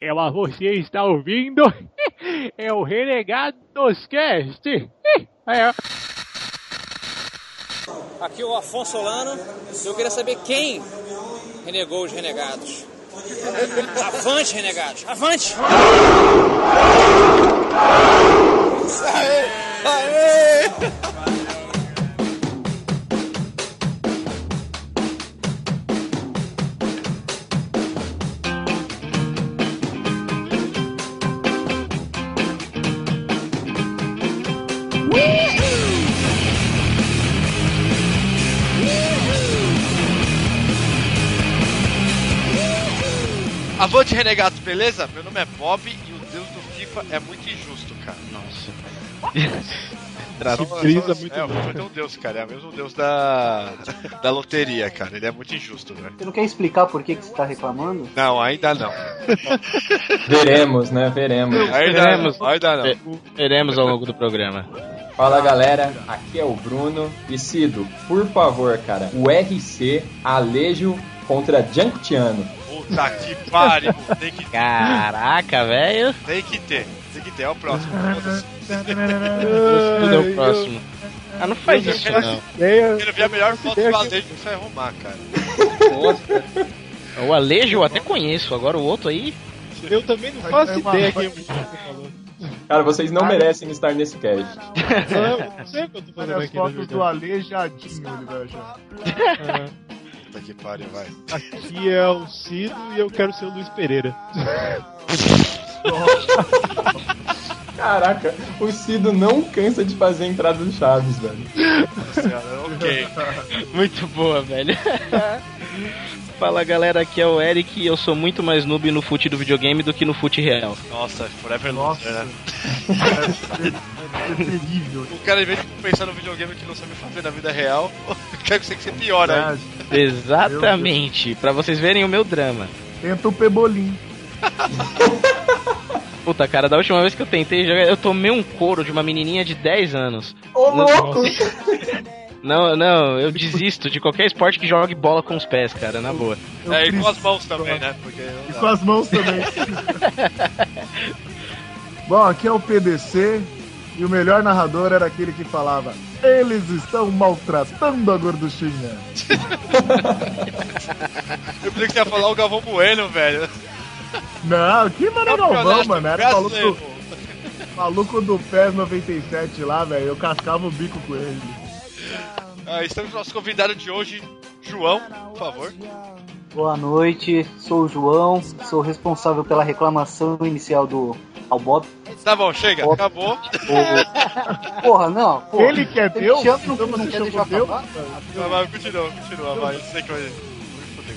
Ela, você está ouvindo? É o Renegados Cast. É. Aqui é o Afonso Solano. Eu queria saber quem renegou os renegados. Avante, renegados! Avante! Aê! Aê! Renegados, beleza? Meu nome é Bob e o deus do FIFA é muito injusto, cara. Nossa. Só- brisa muito é, o FIFA tem um deus, cara. É o mesmo deus da, da loteria, cara. Ele é muito injusto, velho. Você não quer explicar por que, que você tá reclamando? Não, ainda não. Veremos, né? Veremos. Ainda Veremos. não. Ainda não. Ve- Veremos ao longo do programa. Fala galera, aqui é o Bruno. E Cido, por favor, cara, o RC Alejo contra Giancutiano. Puta que pariu. Tem que, Caraca, velho. tem que ter. Tem que ter. É o próximo. Tudo é o próximo. Ah, não faz isso não. Eu quero ver a melhor foto do Alejo que você vai arrumar, cara. O Alejo eu até conheço, agora o outro aí. Eu também não faço ideia quem você falou. Cara, vocês não merecem estar nesse cast. Não, não sei o que eu tô fazendo Olha as fotos do verdade. Aleijadinho, ele vai achar. Puta que pariu, vai. Aqui é o Cido e eu quero ser o Luiz Pereira. Caraca, o Cido não cansa de fazer a entrada do Chaves, velho. Nossa senhora, ok. Muito boa, velho. Fala galera, aqui é o Eric e eu sou muito mais noob no fute do videogame do que no fute real. Nossa, Forever Nossa. Né? É terrível. O cara, em vez de pensar no videogame que não sabe fazer na vida real, quer que você que você piora aí. É, Exatamente, pra vocês verem o meu drama. tenta o Pebolim. Puta, cara, da última vez que eu tentei jogar, eu tomei um couro de uma menininha de 10 anos. Ô, louco! Não, não, eu desisto de qualquer esporte que jogue bola com os pés, cara, na boa. Eu É, e com as mãos também, né? Porque E com as mãos também. Bom, aqui é o PDC. E o melhor narrador era aquele que falava: Eles estão maltratando a gorduchinha. Eu pensei que você ia falar o Galvão Bueno, velho. Não, que mano Galvão, mano. Era maluco, maluco do PES 97 lá, velho. Eu cascava o bico com ele. Ah, estamos com o nosso convidado de hoje, João, por favor. Boa noite, sou o João, sou responsável pela reclamação inicial do Albob. Tá bom, chega, Ó. acabou. Porra, não, porra. Ele quer Você me Deus? chama, não, não quer deixar Deus? acabar? Vai, vai, continua, continua, vai. Eu sei que vai.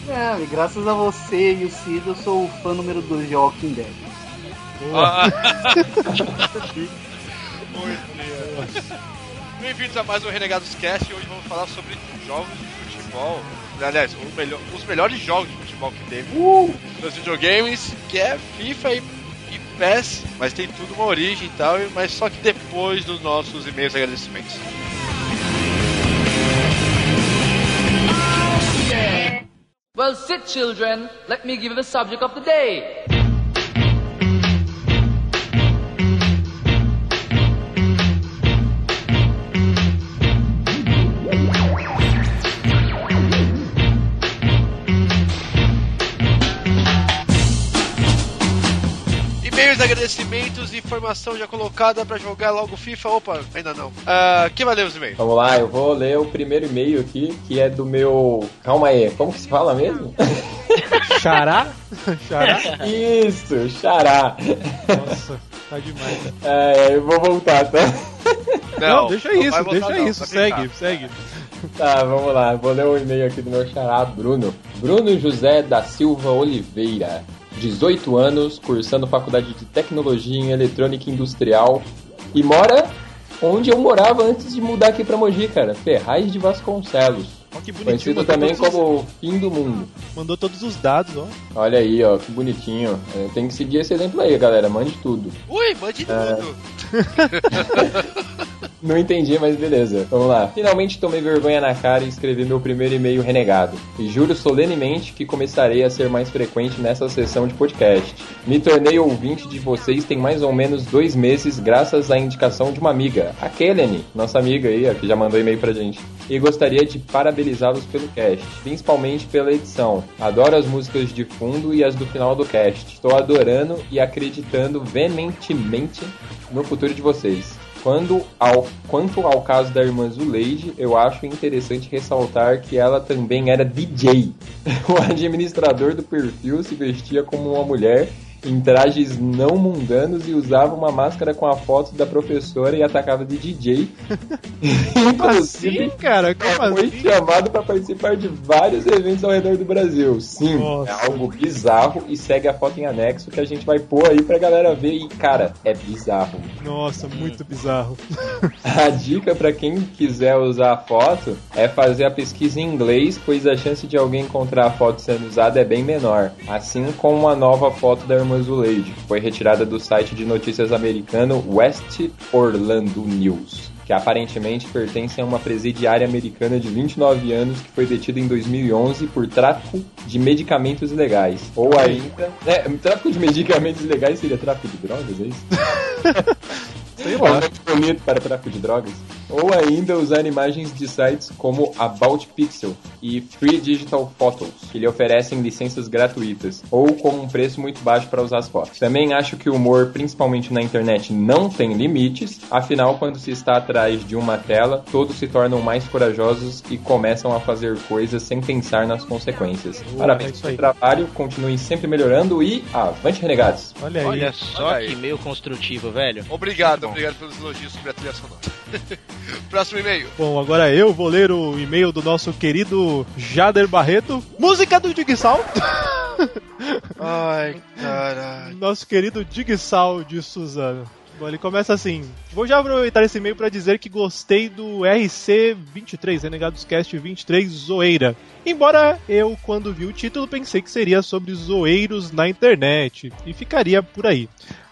É, e graças a você e o Cid, eu sou o fã número 2 de Walking Dead. Ah. Muito bem. Bem-vindos a mais um Renegados Cast. Hoje vamos falar sobre jogos de futebol. Aliás, o melhor- os melhores jogos de futebol que teve nos videogames, que é FIFA e, e PES, mas tem tudo uma origem e tal, mas só que depois dos nossos e-mails agradecimentos. Well, sit, children. Let me give you the subject of the day. Agradecimentos, informação já colocada pra jogar logo FIFA. Opa, ainda não. Ah, quem vai ler os e-mails? Vamos lá, eu vou ler o primeiro e-mail aqui, que é do meu. Calma aí, como que se fala mesmo? Xará? Xará? Isso, Xará. Nossa, tá demais. É, eu vou voltar, tá? Não, deixa não isso, deixa não, isso, segue, segue. Tá, vamos lá. Vou ler o e-mail aqui do meu xará, Bruno. Bruno José da Silva Oliveira. 18 anos, cursando faculdade de Tecnologia em Eletrônica Industrial. E mora onde eu morava antes de mudar aqui pra Mogi, cara. Ferraz de Vasconcelos. Ó, que. Conhecido também os- como o fim do mundo. Mandou todos os dados, ó. Olha aí, ó, que bonitinho. É, Tem que seguir esse exemplo aí, galera. Mande tudo. Ui, mande É. tudo. Não entendi, mas beleza. Vamos lá. Finalmente tomei vergonha na cara e escrevi meu primeiro e-mail renegado. E juro solenemente que começarei a ser mais frequente nessa sessão de podcast. Me tornei ouvinte de vocês tem mais ou menos dois meses, graças à indicação de uma amiga, a Kelly, nossa amiga aí, que já mandou e-mail pra gente. E gostaria de parabenizá-los pelo cast, principalmente pela edição. Adoro as músicas de fundo e as do final do cast. Estou adorando e acreditando veementemente no futuro de vocês. Quando ao, quanto ao caso da irmã Zuleide, eu acho interessante ressaltar que ela também era DJ. O administrador do perfil se vestia como uma mulher em trajes não mundanos e usava uma máscara com a foto da professora e atacava de DJ. Assim, cara? Como foi assim? chamado para participar de vários eventos ao redor do Brasil. Sim, Nossa. é algo bizarro e segue a foto em anexo que a gente vai pôr aí pra galera ver e, cara, é bizarro. Nossa, muito bizarro. A dica para quem quiser usar a foto é fazer a pesquisa em inglês, pois a chance de alguém encontrar a foto sendo usada é bem menor. Assim como a nova foto da Zuleide, que foi retirada do site de notícias americano West Orlando News. Que aparentemente pertence a uma presidiária americana de 29 anos que foi detida em 2011 por tráfico de medicamentos ilegais. Ou ainda. É, tráfico de medicamentos ilegais seria tráfico de drogas, é isso? Sei É lá. muito bonito para tráfico de drogas. Ou ainda usar imagens de sites como About Pixel e Free Digital Photos, que lhe oferecem licenças gratuitas, ou com um preço muito baixo para usar as fotos. Também acho que o humor, principalmente na internet, não tem limites, afinal, quando se está atrás de uma tela, todos se tornam mais corajosos e começam a fazer coisas sem pensar nas consequências. Boa, é Parabéns isso pelo aí. trabalho, continuem sempre melhorando e avante renegados! Olha aí. Olha só olha aí. que meio construtivo, velho. Obrigado, obrigado pelos elogios sobre a trilha sonora. Próximo e-mail. Bom, agora eu vou ler o e-mail do nosso querido Jader Barreto. Música do Digsal. Ai, caralho. Nosso querido Digsal de Suzano. Bom, ele começa assim. Vou já aproveitar esse e-mail para dizer que gostei do RC23, Renegados Cast 23 Zoeira. Embora eu, quando vi o título, pensei que seria sobre zoeiros na internet. E ficaria por aí.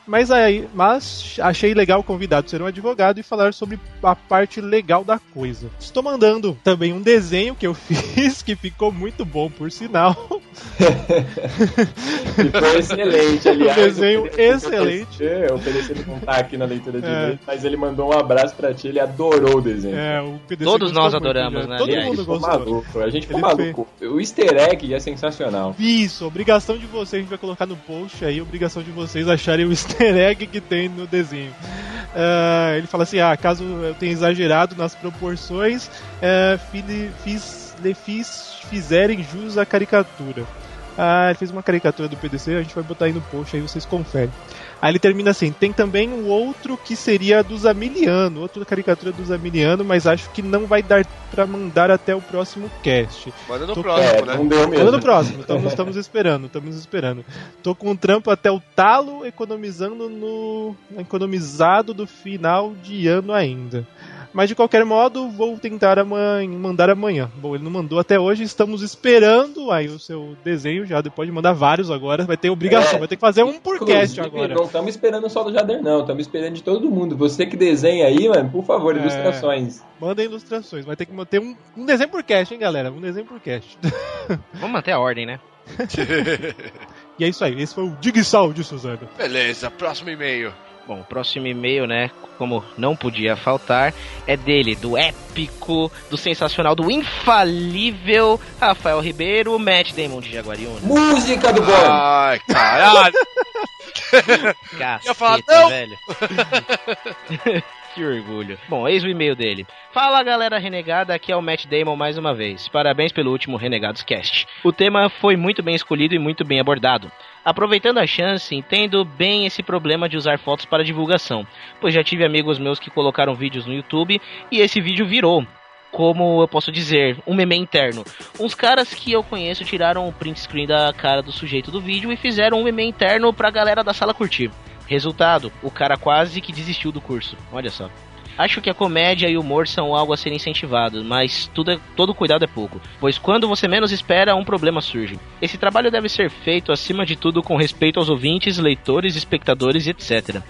Mas, aí, mas achei legal o convidado ser um advogado e falar sobre a parte legal da coisa. Estou mandando também um desenho que eu fiz, que ficou muito bom, por sinal. Foi excelente, aliás. Um desenho excelente. Eu ofereci ele não tá aqui na leitura de É. mas ele mandou um abraço pra ti, ele adorou o desenho. É, o Todos nós adoramos, né, Todo aliás. mundo Ficou gostou. maluco, a gente ficou Ele maluco. O easter egg é sensacional. Isso, obrigação de vocês, a gente vai colocar no post aí, obrigação de vocês acharem o easter egg que tem no desenho. Ah, ele fala assim: ah, caso eu tenha exagerado nas proporções, fili- fiz, fiz, fizerem jus à caricatura. Ah, ele fez uma caricatura do PDC, a gente vai botar aí no post, aí vocês conferem. Aí ele termina assim: tem também o outro que seria do Zamiliano, outra caricatura do Zamiliano, mas acho que não vai dar pra mandar até o próximo cast. Manda no Tô- próximo, É, né? não deu mesmo. Manda no próximo, estamos, estamos esperando, estamos esperando. Tô com um trampo até o talo, economizando no. economizado do final de ano ainda. Mas de qualquer modo, vou tentar amanhã, mandar amanhã. Bom, ele não mandou até hoje, estamos esperando aí o seu desenho já. Pode mandar vários agora, vai ter obrigação, É, vai ter que fazer um por cast Inclusive, agora. Não estamos esperando só do Jader, não. Estamos esperando de todo mundo. Você que desenha aí, mano, por favor, É. ilustrações. Manda ilustrações, vai ter que manter um, um desenho por cast, hein, galera? Um desenho por cast. Vamos manter a ordem, né? e é isso aí, esse foi o Digsal de Suzano. Beleza, próximo e-mail. Bom, o próximo e-mail, né, como não podia faltar, é dele, do épico, do sensacional, do infalível Rafael Ribeiro, Matt Damon de Jaguariúna. Música do Boy! Ai, caralho. Caceta, Ia falar, não! velho. que orgulho. Bom, eis o e-mail dele. Fala galera renegada, aqui é o Matt Damon mais uma vez. Parabéns pelo último Renegados Cast. O tema foi muito bem escolhido e muito bem abordado. Aproveitando a chance, entendo bem esse problema de usar fotos para divulgação, pois já tive amigos meus que colocaram vídeos no YouTube e esse vídeo virou. Como eu posso dizer, um meme interno. Uns caras que eu conheço tiraram o print screen da cara do sujeito do vídeo e fizeram um meme interno pra galera da sala curtir. Resultado, o cara quase que desistiu do curso. Olha só. Acho que a comédia e o humor são algo a ser incentivado, mas tudo é, todo cuidado é pouco, pois quando você menos espera, um problema surge. Esse trabalho deve ser feito, acima de tudo, com respeito aos ouvintes, leitores, espectadores e etc.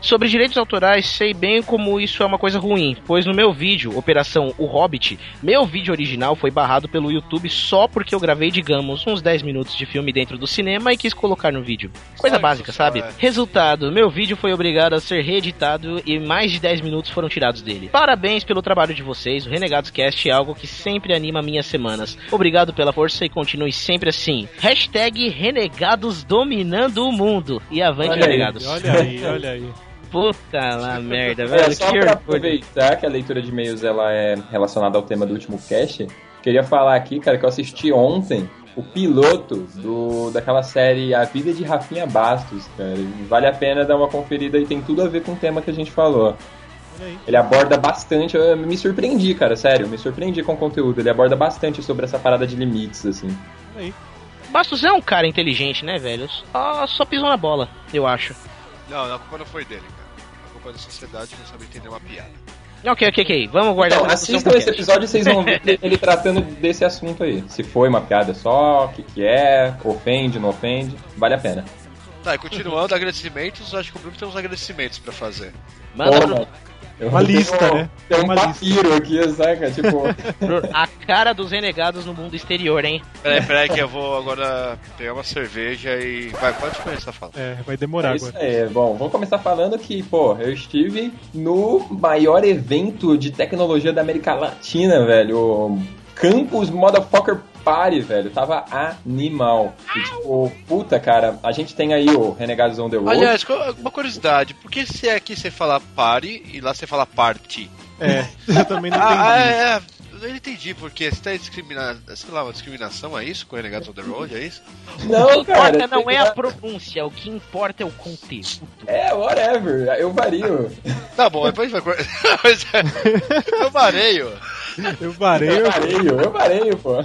Sobre direitos autorais, sei bem como isso é uma coisa ruim, pois no meu vídeo, Operação O Hobbit, meu vídeo original foi barrado pelo YouTube só porque eu gravei, digamos, uns 10 minutos de filme dentro do cinema e quis colocar no vídeo. Coisa básica, sabe? Resultado, meu vídeo foi obrigado a ser reeditado e mais de 10 minutos foram tirados dele. Parabéns pelo trabalho de vocês, o Renegados Cast é algo que sempre anima minhas semanas. Obrigado pela força e continue sempre assim. Hashtag Renegados dominando o mundo. E avante, Olha aí, Renegados. Olha aí, olha aí. Puta lá, merda, É, velho. só que pra aproveitar que a leitura de e-mails ela é relacionada ao tema do último cast, queria falar aqui, cara, que eu assisti ontem o piloto do, daquela série A Vida de Rafinha Bastos, cara. Vale a pena dar uma conferida e tem tudo a ver com o tema que a gente falou. Ele aborda bastante, eu me surpreendi, cara, sério, me surpreendi com o conteúdo. Ele aborda bastante sobre essa parada de limites, assim. Aí. Bastos é um cara inteligente, né, velho? Só, só pisou na bola, eu acho. Não, a culpa não foi dele, cara. A culpa é da sociedade não sabe entender uma piada. Ok, ok, ok. Vamos guardar Então, assistam esse episódio e vocês vão ver ele tratando desse assunto aí. Se foi uma piada só, o que, que é, ofende, não ofende, vale a pena. Tá, e continuando, agradecimentos, acho que o Bruno tem uns agradecimentos pra fazer. Manda mano, eu Uma lista, né? Tem um Uma lista. papiro aqui, saca? Tipo, a cara dos renegados no mundo exterior, hein? Peraí, peraí que eu vou agora pegar uma cerveja e... Vai, pode começar a falar. É, vai demorar é isso agora. aí. Bom, vamos começar falando que, pô, eu estive no maior evento de tecnologia da América Latina, velho. o Campus Motherfucker Party, velho. Tava animal. E, tipo, puta, cara, a gente tem aí o Renegados on the Road. Aliás, uma curiosidade, por que se aqui você fala party e lá você fala party? É, eu também não entendi. Ah, é, é, não entendi porque você tá discriminando, sei lá, uma discriminação é isso com o Renegados on the Road, é isso? Não, o que importa cara, não é a pronúncia, o que importa é o conteúdo. É, whatever, eu vario. Tá bom, depois a gente vai... Eu vareio. Eu parei, Eu eu... vareio, eu vareio, pô.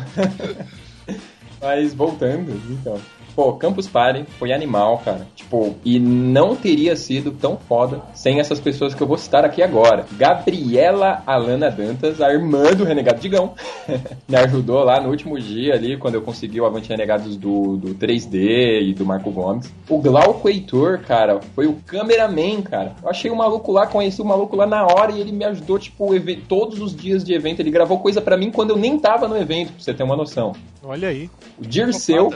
Mas voltando, então. Pô, Campus Party foi animal, cara. Tipo, e não teria sido tão foda sem essas pessoas que eu vou citar aqui agora. Gabriela Alana Dantas, a irmã do Renegado Digão, me ajudou lá no último dia ali, quando eu consegui o Avante Renegados do, do 3D e do Marco Gomes. O Glauco Heitor, cara, foi o cameraman, cara. Eu achei o maluco lá, conheci o maluco lá na hora e ele me ajudou, tipo, todos os dias de evento. Ele gravou coisa pra mim quando eu nem tava no evento, pra você ter uma noção. Olha aí. O Dirceu,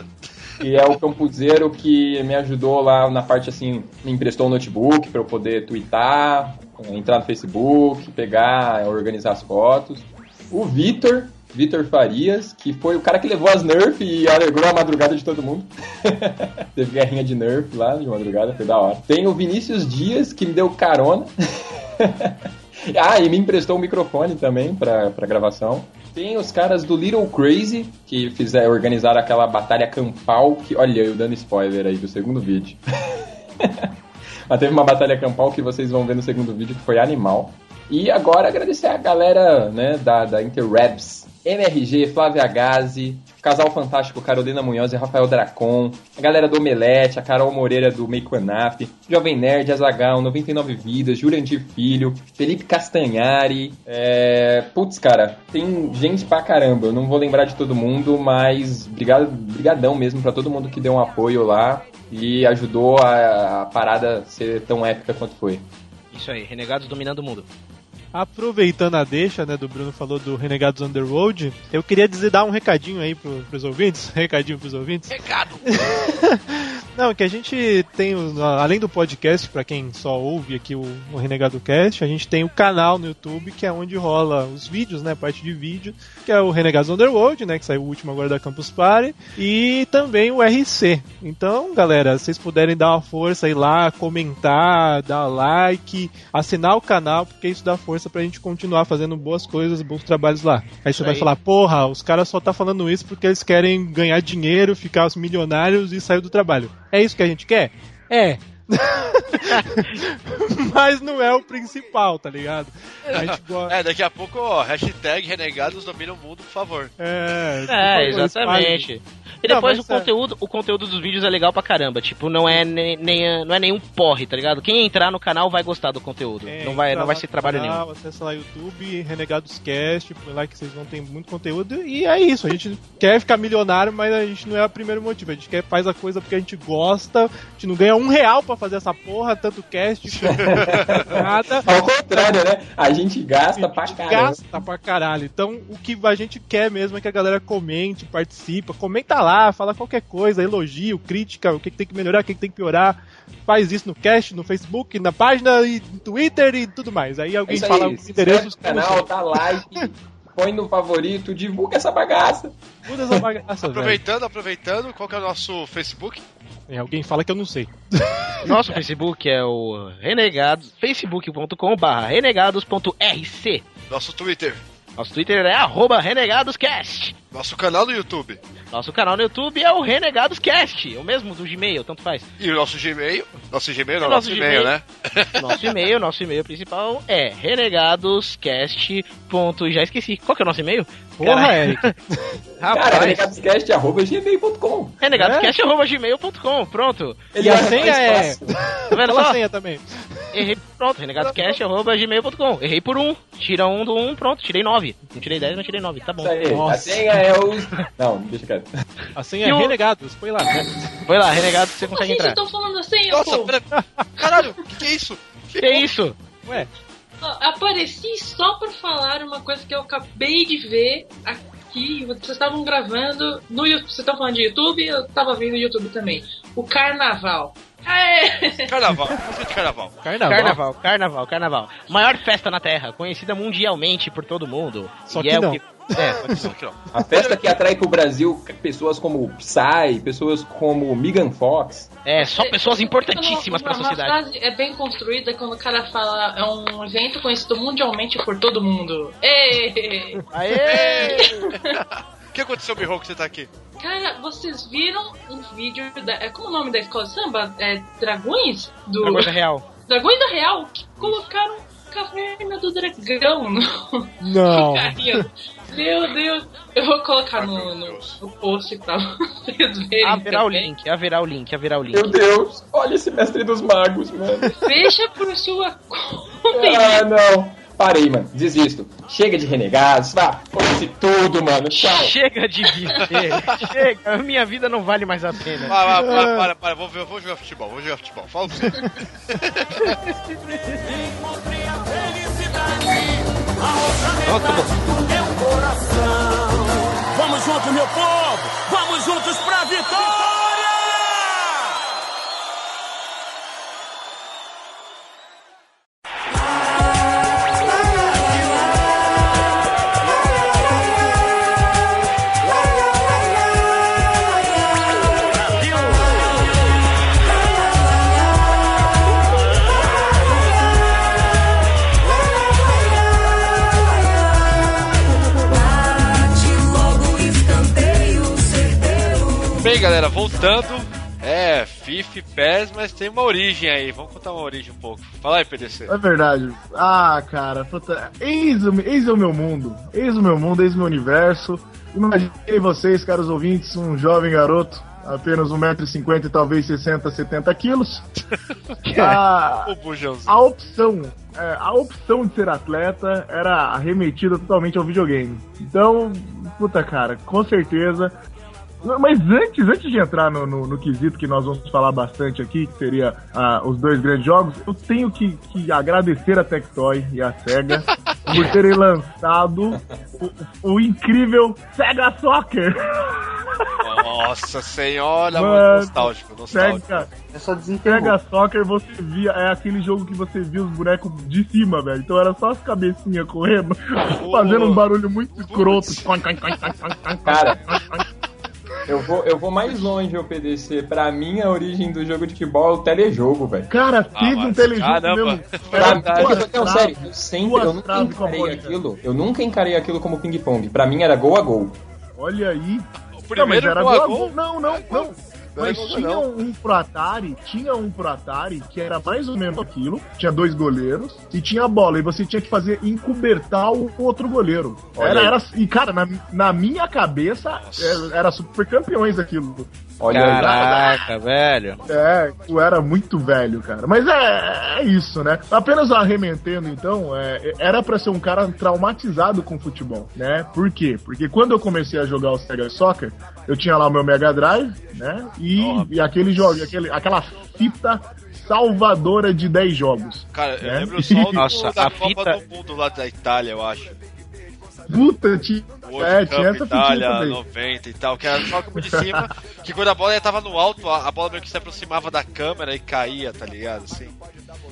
que é o campuseiro que me ajudou lá na parte assim, me emprestou um notebook para eu poder twittar, entrar no Facebook, pegar, organizar as fotos. O Vitor, Vitor Farias, que foi o cara que levou as Nerf e alegrou a madrugada de todo mundo. Teve guerrinha de Nerf lá de madrugada, foi da hora. Tem o Vinícius Dias, que me deu carona. ah, e me emprestou o microfone também pra, pra gravação. Tem os caras do Little Crazy, que fizeram, organizaram aquela batalha campal, que, olha, eu dando spoiler aí do segundo vídeo. Mas teve uma batalha campal que vocês vão ver no segundo vídeo, que foi animal. E agora agradecer a galera né, da, da Interwebs, MRG, Flávia Gazi, Casal Fantástico, Carolina Munhoz e Rafael Dracon, a galera do Omelete, a Carol Moreira do Make One Up, Jovem Nerd, Azagal, 99 Vidas, Jurandir Filho, Felipe Castanhari, é... putz, cara, tem gente pra caramba, eu não vou lembrar de todo mundo, mas obrigado, brigadão mesmo pra todo mundo que deu um apoio lá e ajudou a, a parada ser tão épica quanto foi. Isso aí, renegados dominando o mundo. Aproveitando a deixa, né, do Bruno falou do Renegados Underworld, eu queria dizer, dar um recadinho aí pro, pros ouvintes, recadinho pros ouvintes. Recado! Não, que a gente tem, além do podcast, pra quem só ouve aqui o, o Renegado Cast, a gente tem o canal no YouTube, que é onde rola os vídeos, né, parte de vídeo, que é o Renegados Underworld, né, que saiu o último agora da Campus Party, e também o RC. Então, galera, se vocês puderem dar uma força aí lá, comentar, dar like, assinar o canal, porque isso dá força pra gente continuar fazendo boas coisas, bons trabalhos lá. Aí você vai aí. falar, porra, os caras só tá falando isso porque eles querem ganhar dinheiro, ficar os milionários e sair do trabalho. É isso que a gente quer? É. Mas não é o principal, tá ligado? A gente gosta. É, daqui a pouco, ó, hashtag Renegados domina o mundo, por favor. É, por É, favor, exatamente. E Não, depois mas o é- conteúdo, o conteúdo dos vídeos é legal pra caramba. Tipo, não é nem, nem- não é nenhum porre, tá ligado? Quem entrar no canal vai gostar do conteúdo. É, não vai, não vai ser trabalho canal, nenhum. Acessa lá YouTube, Renegados Cast, põe lá que vocês vão ter muito conteúdo. E é isso, a gente quer ficar milionário, mas a gente não é o primeiro motivo. A gente quer faz a coisa porque a gente gosta, a gente não ganha um real pra fazer essa porra, tanto cast, nada. Ao contrário, né? A gente gasta pra caramba. Gasta pra caralho. Então, o que a gente quer mesmo é que a galera comente, participa, comenta lá, fala qualquer coisa, elogio, crítica, o que, que tem que melhorar, o que, que tem que piorar. Faz isso no cast, no Facebook, na página, e no Twitter e tudo mais. Aí É alguém fala aí, os se inscreve endereços canal, dá like, põe no favorito, divulga essa bagaça. Muda essa bagaça, velho. Aproveitando, aproveitando, qual que é o nosso Facebook? É, alguém fala que eu não sei. Nosso Facebook é o renegados, facebook.com barra renegados.rc. Nosso Twitter. Nosso Twitter é arroba renegadoscast. Nosso canal no YouTube. Nosso canal no YouTube é o Renegadoscast, o mesmo do Gmail, tanto faz. E o nosso Gmail. Nosso Gmail não, nosso, nosso e-mail, Gmail. né? Nosso e-mail, nosso e-mail principal é renegadoscast. Já esqueci. Qual que é o nosso e-mail? Porra, Cara- Eric. Cara, Rapaz, renegadoscast.gmail.com renegadoscast.gmail.com, pronto. E a senha é. Tá vendo Fala a só? senha também. Errei, pronto, renegadoscast.gmail.com. Errei por um, tira um do um, pronto, tirei nove. Não tirei dez, não tirei nove, tá bom. A senha é os... Não, deixa quieto. A senha E é o- renegados, põe lá. Foi lá, renegado, você consegue assim vocês entrar. estão falando assim, Nossa, pô? pera... Caralho, o que, que é isso? Que isso? Ué, Apareci só pra falar uma coisa que eu acabei de ver aqui. Vocês estavam gravando no YouTube. Vocês estão falando de YouTube? Eu tava vendo o YouTube também. O Carnaval. Aê! Carnaval, música de carnaval. carnaval. Carnaval, carnaval, carnaval. Maior festa na Terra, conhecida mundialmente por todo mundo. Só E que é o não. Só que Ó. A festa que atrai pro Brasil pessoas como Psy, pessoas como Megan Fox. É, só pessoas importantíssimas sociedade. Uma frase é bem construída quando o cara fala é um evento conhecido mundialmente por todo mundo. Ê! Aê! O que aconteceu, Birro, que você tá aqui? Cara, vocês viram um vídeo da. é, Como é o nome da escola de samba? É Dragões? Do. Dragões da Real. Dragões da Real que colocaram Caverna do Dragão no Não. Meu Deus, eu vou colocar no, no, no post pra vocês verem. Haverá o link, haverá o link, haverá o link. Meu Deus, olha esse mestre dos magos, mano. Veja por sua conta. Ah, não. Parei, mano. Desisto. Chega de renegados. Vá, foda-se tudo, mano. Tchau. Chega de viver, chega, minha vida não vale mais a pena. Para, para, para, para, para. Vou, ver- vou jogar futebol, vou jogar futebol. Fala pra você. Pronto, acabou. Vamos juntos, meu povo! Vamos juntos pra vitória! Bem, galera, voltando. É, FIFA, PES, mas tem uma origem aí. Vamos contar uma origem um pouco. Fala aí, PDC. É verdade. Ah, cara, puta. Eis o, eis o meu mundo. Eis o meu mundo, eis o meu universo. Imaginei vocês, caros ouvintes, um jovem garoto, apenas 1,50m e talvez 60, 70 quilos. Bujãozinho. a opção, é, a opção de ser atleta era arremetida totalmente ao videogame. Então, puta cara, com certeza. Mas antes, antes de entrar no, no, no quesito que nós vamos falar bastante aqui, que seria ah, os dois grandes jogos, eu tenho que, que agradecer a Tectoy e a SEGA por terem lançado o, o incrível SEGA Soccer. Nossa senhora, Mano, mano, nostálgico, nostálgico. SEGA, só. Sega Soccer você via, é aquele jogo que você via os bonecos de cima, velho. Então era só as cabecinhas correndo, fazendo um barulho muito escroto. Cara, eu vou, eu vou mais longe, o PDC. Pra mim, a origem do jogo de futebol é o telejogo, velho. Cara, teve um mas telejogo caramba. mesmo. Pra não, sério, eu sempre, eu nunca encarei aquilo. Eu nunca encarei aquilo como ping-pong. Pra mim era gol a gol. Olha aí. O Não, mas primeiro era gol a gol a gol. gol. Não, não, não. Era Mas tinha não. um pro Atari, tinha um pro Atari que era mais ou menos aquilo, tinha dois goleiros e tinha a bola, e você tinha que fazer encobertar o outro goleiro. Olha Era, aí. era, e cara, na, na minha cabeça era, era super campeões aquilo. Olha aí. Caraca, velho. É, eu era muito velho, cara. Mas é, é isso, né? Apenas arremetendo, então, é, era pra ser um cara traumatizado com futebol, né? Por quê? Porque quando eu comecei a jogar o Sega Soccer, eu tinha lá o meu Mega Drive, né? E, e aquele jogo, aquele, aquela fita salvadora de 10 jogos. Cara, eu né? lembro só do, Nossa, da a Copa fita- do Mundo lá da Itália, eu acho. Puta, tinha, World é, Cup tinha essa Itália também. 90 e tal, que era só como de cima, que quando a bola tava no alto, a, a bola meio que se aproximava da câmera e caía, tá ligado? Assim.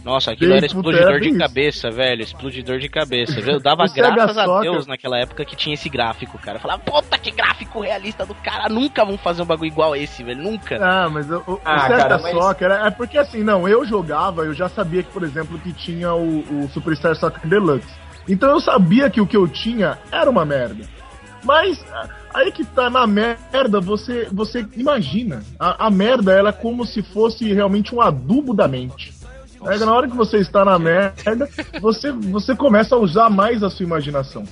Nossa, aquilo Bem, era explodidor de bem isso. cabeça, velho. Explodidor de cabeça. viu? Eu dava O Sega graças a Soccer- Deus naquela época que tinha esse gráfico, cara. Eu falava, puta que gráfico realista do cara. Nunca vão fazer um bagulho igual esse, velho. Nunca. Ah, mas o, o, Ah, o Sega cara, mas- Soccer é é porque assim, não, eu jogava, eu já sabia que, por exemplo, que tinha o, o Superstar Soccer Deluxe. Então eu sabia que o que eu tinha era uma merda. Mas ah, aí que tá na merda, você, você imagina. A, a merda ela é como se fosse realmente um adubo da mente. É, na hora que você está na merda, você, você começa a usar mais a sua imaginação.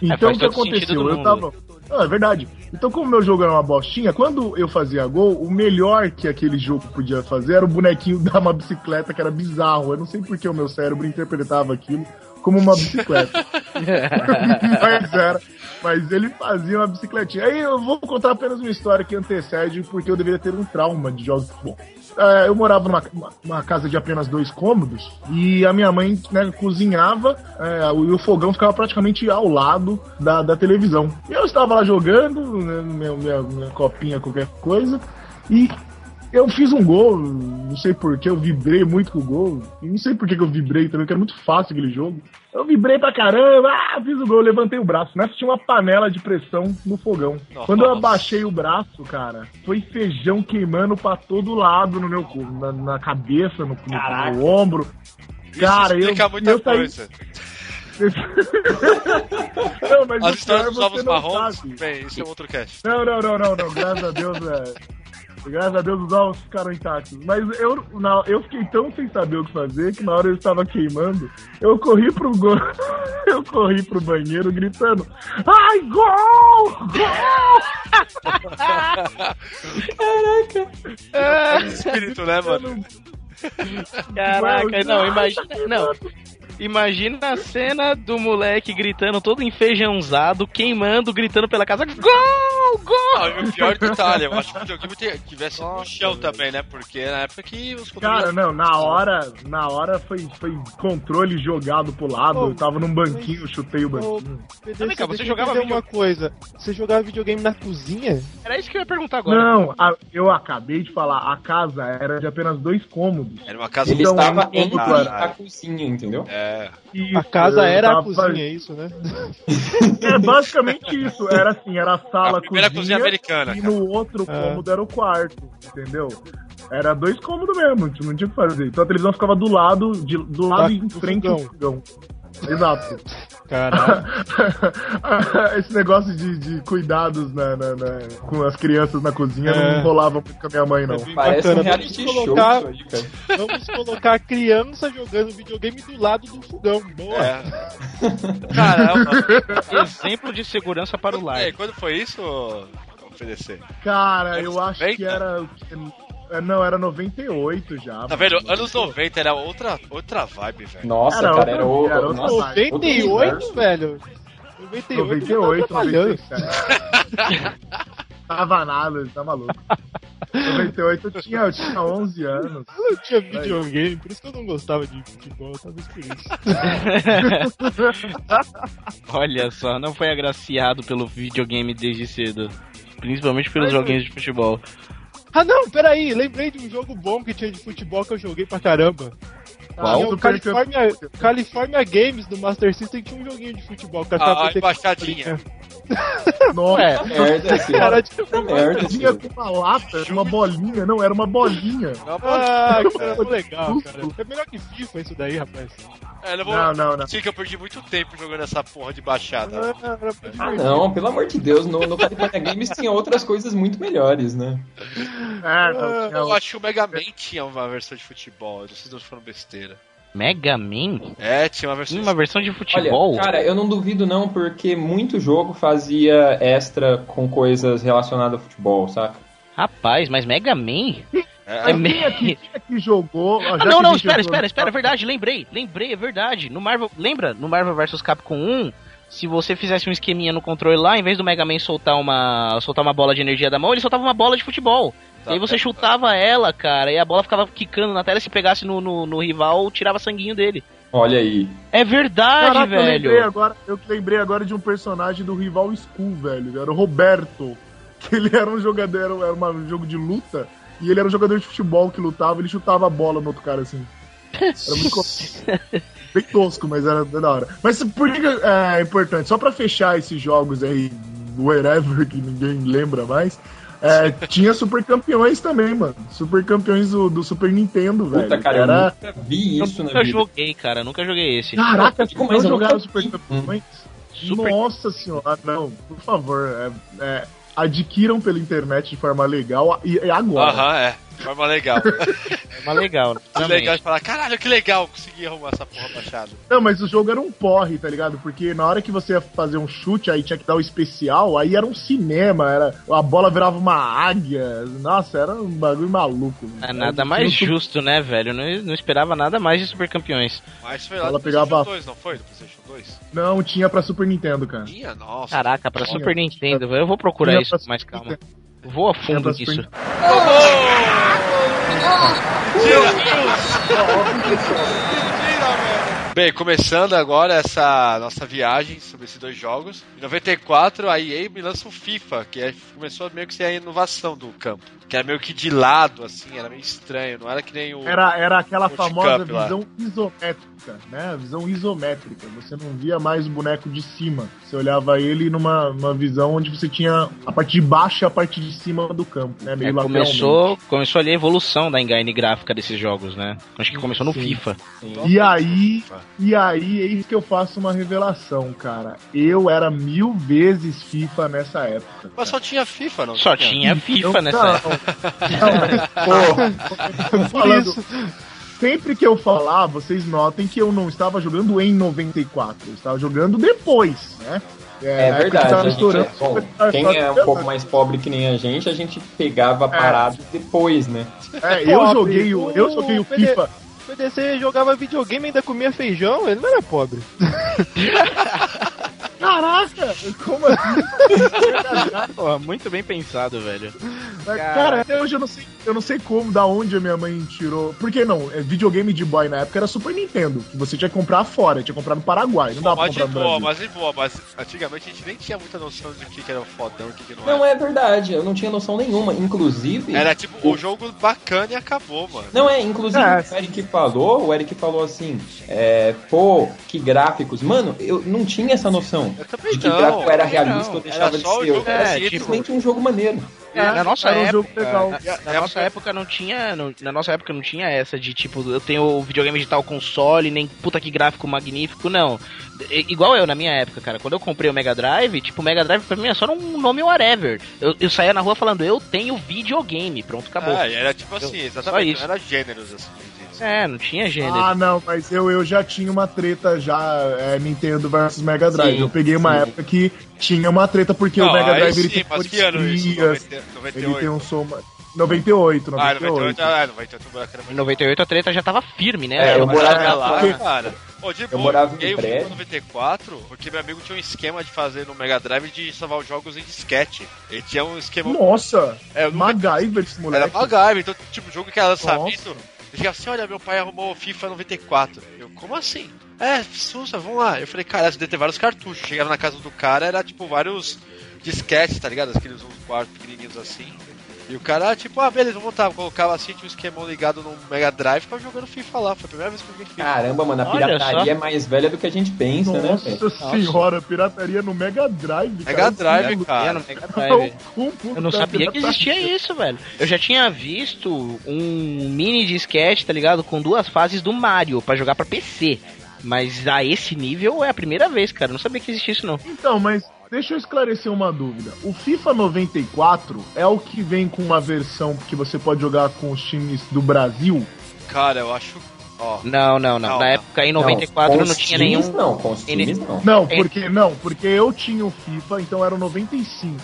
Então faz o que aconteceu? Eu tava. Não, é verdade. Então, como meu jogo era uma bostinha, quando eu fazia gol, o melhor que aquele jogo podia fazer era o bonequinho dar uma bicicleta, que era bizarro. Eu não sei porque o meu cérebro interpretava aquilo como uma bicicleta. mas era. Mas ele fazia uma bicicletinha. Aí eu vou contar apenas uma história que antecede, porque eu deveria ter um trauma de jogos de futebol. É, eu morava numa uma- casa de apenas dois cômodos e a minha mãe né, cozinhava é, o- e o fogão ficava praticamente ao lado da, da televisão. Eu estava lá jogando, né, minha, minha, minha copinha, qualquer coisa, e eu fiz um gol, não sei porquê, eu vibrei muito com o gol. Não sei por que eu vibrei também, que era muito fácil aquele jogo. Eu vibrei pra caramba, ah, fiz o gol, levantei o braço. Nessa tinha uma panela de pressão no fogão. Nossa. Quando eu abaixei o braço, cara, foi feijão queimando pra todo lado no meu corpo, na, na cabeça, no, no, no ombro. Cara, eu, Explica muita eu saí. coisa. Não, mas As o histórias dos você ovos não marrons, sabe. bem, isso é outro cast. Não, não, não, não, não. Graças a Deus, é. Graças a Deus os ovos ficaram intactos. Mas eu, na, eu fiquei tão sem saber o que fazer que na hora eu estava queimando, eu corri pro gol. Eu corri pro banheiro gritando: Ai, gol! Gol! É espírito, né, mano? Caraca, não, imagina. Não. Imagina a cena do moleque gritando todo enfeijãozado, queimando, gritando pela casa. Gol! Gol! Ah, o pior detalhe, eu acho que o videogame tivesse no chão também, né? Porque na época que os Cara, não, na hora, na hora foi, foi controle jogado pro lado. Ô, eu tava num banquinho, chutei o banquinho. Vem cá, você jogava entender video- uma coisa. Você jogava videogame na cozinha? Era isso que eu ia perguntar agora. Não, a- eu acabei de falar, a casa era de apenas dois cômodos. Era uma casa Ele Então, estava um entre cômodo a cozinha, entendeu? É. Isso, A casa era a cozinha, é isso, né? É basicamente isso. Era assim, era a sala, A primeira cozinha, cozinha americana, e cara. no outro Ah. cômodo era o quarto, entendeu? Era dois cômodos mesmo, não tinha o que fazer. Então a televisão ficava do lado, de, do lado Da- em do frente ao fogão. Exato. Caralho. Esse negócio de, de cuidados na, na- na- com as crianças na cozinha É. não rolava muito com a minha mãe, não. É Parece um bacana. reality Vamos show colocar- isso aí, cara. Vamos colocar a criança jogando videogame do lado do fogão. Boa. É. Caramba. Exemplo de segurança para o E lar. aí, quando foi isso, oferecer? Cara, eu acho 90? que era. É, Não, era 98 já. Tá vendo? Anos 90 era outra, outra vibe, velho. Nossa, Era cara, outra era o. era outra nossa, vibe. outro 98, universo. velho. 98, 98, tá trabalhando. 97. Tava nada, tá maluco. 98 eu tinha, eu tinha 11 anos. Eu não tinha videogame, por isso que eu não gostava de futebol, talvez por isso. Olha só, não foi agraciado pelo videogame desde cedo. Principalmente pelos Mas- joguinhos de futebol. Ah não, peraí, lembrei de um jogo bom que tinha de futebol que eu joguei pra caramba. Qual? Tinha o California, California Games do Master System tinha um joguinho de futebol. que Ah, acabou a de ter- embaixadinha. Nossa, Ué, Merda, esse cara, jogo. tipo, Merda, tinha jogo. com uma lata, uma bolinha, não, era uma bolinha. Ah, cara, foi legal, cara. É melhor que FIFA isso daí, rapaz. É, levou... Não, não, não. Sim, que eu perdi muito tempo jogando essa porra de baixada. Ah, não, pelo amor de Deus, no, no California Games tinha outras coisas muito melhores, né? É, não, tinha Eu acho que o Mega Man tinha uma versão de futebol, eu não não falando besteira. Mega Man? É, tinha uma versão Tinha uma versão de futebol? Olha, cara, eu não duvido não, porque muito jogo fazia extra com coisas relacionadas ao futebol, saca? Rapaz, mas Mega Man? É, É me- Quem aqui, quem aqui jogou. Ah, já não, que não, espera, espera, espera, é verdade, lembrei, lembrei, é verdade. No Marvel, lembra? No Marvel vs Capcom 1, se você fizesse um esqueminha no controle lá, em vez do Mega Man soltar uma, soltar uma bola de energia da mão, ele soltava uma bola de futebol. Tá e aí você vendo? chutava ela, cara, e a bola ficava quicando na tela, se pegasse no, no, no rival, tirava sanguinho dele. Olha aí. É verdade, Caraca, eu lembrei, velho. agora, eu lembrei agora de um personagem do rival Skull, velho. Era o Roberto. Que ele era um jogador, era, um jogo de luta. E ele era um jogador de futebol que lutava, ele chutava a bola no outro cara assim. Era muito bem tosco, mas era da hora. Mas por que que é importante? Só pra fechar esses jogos aí, wherever, que ninguém lembra mais. é, tinha Super Campeões também, mano. Super Campeões do, do Super Nintendo, velho. Puta, cara, eu era... nunca vi Eu isso na nunca vida. joguei, cara, nunca joguei esse. Caraca, Como mas eu jogaram Super. Campeões? Super- Nossa senhora, não, por favor, é, é, adquiram pela internet de forma legal e, e agora. Aham, é. Forma legal. É uma legal, né? Que legal de falar, caralho, que legal, consegui arrumar essa porra baixada. Não, mas o jogo era um porre, tá ligado? Porque na hora que você ia fazer um chute, aí tinha que dar o especial, aí era um cinema, era a bola virava uma águia. Nossa, era um bagulho maluco. É nada mais um justo, né, velho? Eu Não, não esperava nada mais de Super Campeões. Mas foi lá Ela do pegava- PlayStation 2, não foi? Do PlayStation 2? Não, tinha pra Super Nintendo, cara. Tinha, nossa. Caraca, pra Tinha. Super Nintendo, velho. Eu vou procurar Tinha isso com mais calma. Nintendo. Vou a fundo pra Super nisso. Bem, começando agora essa nossa viagem sobre esses dois jogos. Em 94, a EA me lança o FIFA, que é- começou meio que ser a inovação do campo. Que era meio que de lado, assim, era meio estranho, não era que nem o. Era, era aquela famosa lá. visão isométrica, né? A visão isométrica. Você não via mais o boneco de cima. Você olhava ele numa, numa visão onde você tinha a parte de baixo e a parte de cima do campo, né? É, Meio lateralmente. começou, começou ali a evolução da engine gráfica desses jogos, né? Acho que começou no Sim. FIFA. E aí, e aí, eis que eu faço uma revelação, cara. Eu era mil vezes FIFA nessa época. Mas só tinha FIFA, não? Só tinha FIFA Então, nessa não, época. Não, mas, pô, falando, sempre que eu falar, vocês notem que eu não estava jogando em 94, eu estava jogando depois, né? É que verdade. a gente é- bom, quem é um pouco mais pobre que nem a gente, a gente pegava parado depois, né? É, eu joguei o, eu joguei o FIFA. PDC jogava videogame e ainda comia feijão, ele não era pobre. Caraca, como assim? Pô, muito bem pensado, velho. Cara, até hoje eu não sei, eu não sei como, da onde a minha mãe tirou. Porque não, é, videogame de boy na época era Super Nintendo, que você tinha que comprar fora, tinha que comprar no Paraguai, não dava pra comprar no boa, Brasil. mas de boa, mas antigamente a gente nem tinha muita noção de que que era fodão e o que, que não, Não, era. é verdade, eu não tinha noção nenhuma. Inclusive. Era tipo o jogo bacana e acabou, mano. Não, é, inclusive É. o Eric falou, o Eric falou assim, é, pô, que gráficos. Mano, eu não tinha essa noção Eu também de que não. gráfico era realista não. ou deixava Era de ser. jogo Era é, simplesmente um jogo maneiro. na nossa era um jogo época, legal. na, na nossa época não tinha, no- na nossa época não tinha essa de tipo, eu tenho o videogame de tal console, nem puta que gráfico magnífico, não. I- igual eu na minha época, cara, quando eu comprei o Mega Drive, tipo, o Mega Drive pra mim é só um nome whatever. Eu, eu saía na rua falando, eu tenho videogame, pronto, acabou. É, era tipo assim, Eu- exatamente. só isso. Não era gêneros assim. É, não tinha gênero. Ah, não, mas eu, eu já tinha uma treta já, é, Nintendo versus Mega Drive. Sim, eu peguei uma sim. época que tinha uma treta porque Não, o Mega Drive ele sim, tem mas cores que ano isso? frias, 90, ele 98. tem um som... 98, 98. Ah, 98, ah, 98 o buraco era Em 98 a treta já tava firme, né? É, eu morava lá, porque- cara. Ô, de boa, morava em joguei o prédio. FIFA 94 porque meu amigo tinha um esquema de fazer no Mega Drive de salvar os jogos em disquete. Ele tinha um esquema. Nossa, É, eu nunca- MacGyver esse moleque. Era MacGyver, então, tipo, jogo que era lançamento. Ele chegava assim: olha, meu pai arrumou o FIFA 94. Eu, como assim? É, Sussa, vamos lá. Eu falei, cara, deve ter vários cartuchos. Chegava na casa do cara, era tipo vários disquetes, tá ligado? Aqueles uns quartos pequenininhos assim. E o cara, tipo, ah, beleza, vamos voltar. Colocava assim, tinha um esquemão ligado no Mega Drive e ficava jogando FIFA lá. Foi a primeira vez que eu joguei FIFA. Caramba, mano, a pirataria é mais velha do que a gente pensa, né? Nossa velho? senhora, pirataria no Mega Drive. Mega cara. Drive, Esse É, cara. no Mega é Drive. Eu não sabia que existia isso, velho. Eu já tinha visto um mini disquete, tá ligado? Com duas fases do Mario pra jogar pra PC. Mas a esse nível é a primeira vez, cara. Eu não sabia que existia isso, não. Então, mas deixa eu esclarecer uma dúvida. O FIFA 94 é o que vem com uma versão que você pode jogar com os times do Brasil? Cara, eu acho. Ó, Não, não, não. Não, Na não. época, em 94, com não, os tinha times, nenhum. Não, com os times não. Não, É. porque não, porque eu tinha o FIFA, então era o 95.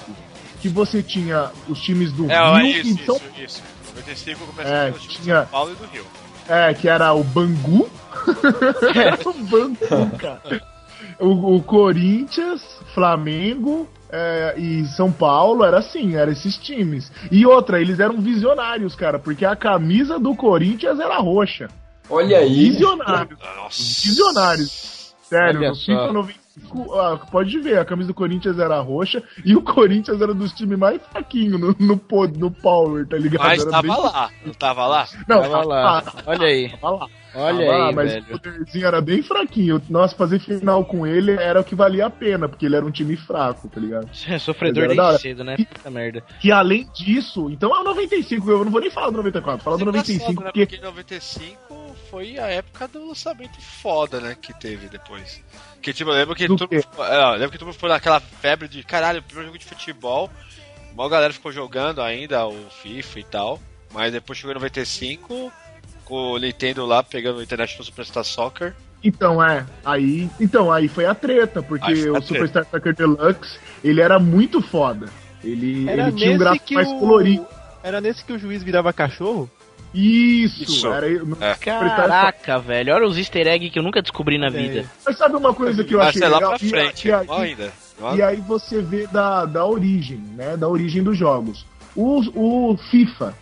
Que você tinha os times do é, Rio isso, e São isso, isso. 95 começou É, pelos tinha- de São Paulo e do Rio. É, que era o Bangu. era o Bangu, cara. O, o Corinthians, Flamengo é, e São Paulo, era assim, eram esses times. E outra, eles eram visionários, cara, porque a camisa do Corinthians era roxa. Olha aí. Visionários. Nossa. Visionários. Sério, Olha no. FIFA 95, ah, pode ver, a camisa do Corinthians era roxa e o Corinthians era dos times mais fraquinhos no, no, no Power, tá ligado? Mas Era tava bem- lá, não tava lá? Não, Tava lá. Olha aí. Tava lá. Olha lá, aí, mas velho. o poderzinho era bem fraquinho. Nossa, fazer final com ele era o que valia a pena, porque ele era um time fraco, tá ligado? Sofredor da hora. desde cedo, né? Puta merda. Que além disso, então é o 95, eu não vou nem falar do 94, falar do 95, Engraçado, né? porque Porque 95 foi a época do lançamento foda, né? Que teve depois. Que tipo, eu lembro que Do ficou- é, eu lembro que todo mundo ficou naquela febre de caralho, primeiro jogo de futebol. Uma galera ficou jogando ainda o FIFA e tal. Mas depois chegou em 95, com o Nintendo lá pegando o International Superstar Soccer. Então, é. Aí, então, aí foi a treta, porque a o treta. Superstar Soccer Deluxe, ele era muito foda. Ele, Era ele tinha um gráfico mais o... colorido. Era nesse que o juiz virava cachorro? Isso, Isso. era no É. Superstar Caraca, velho. Olha os easter eggs que eu nunca descobri na vida. Mas sabe uma coisa que eu Mas achei sei lá legal? pra E- frente, e, aí- ainda. e aí você vê da, da origem, né? Da origem dos jogos. O, o FIFA,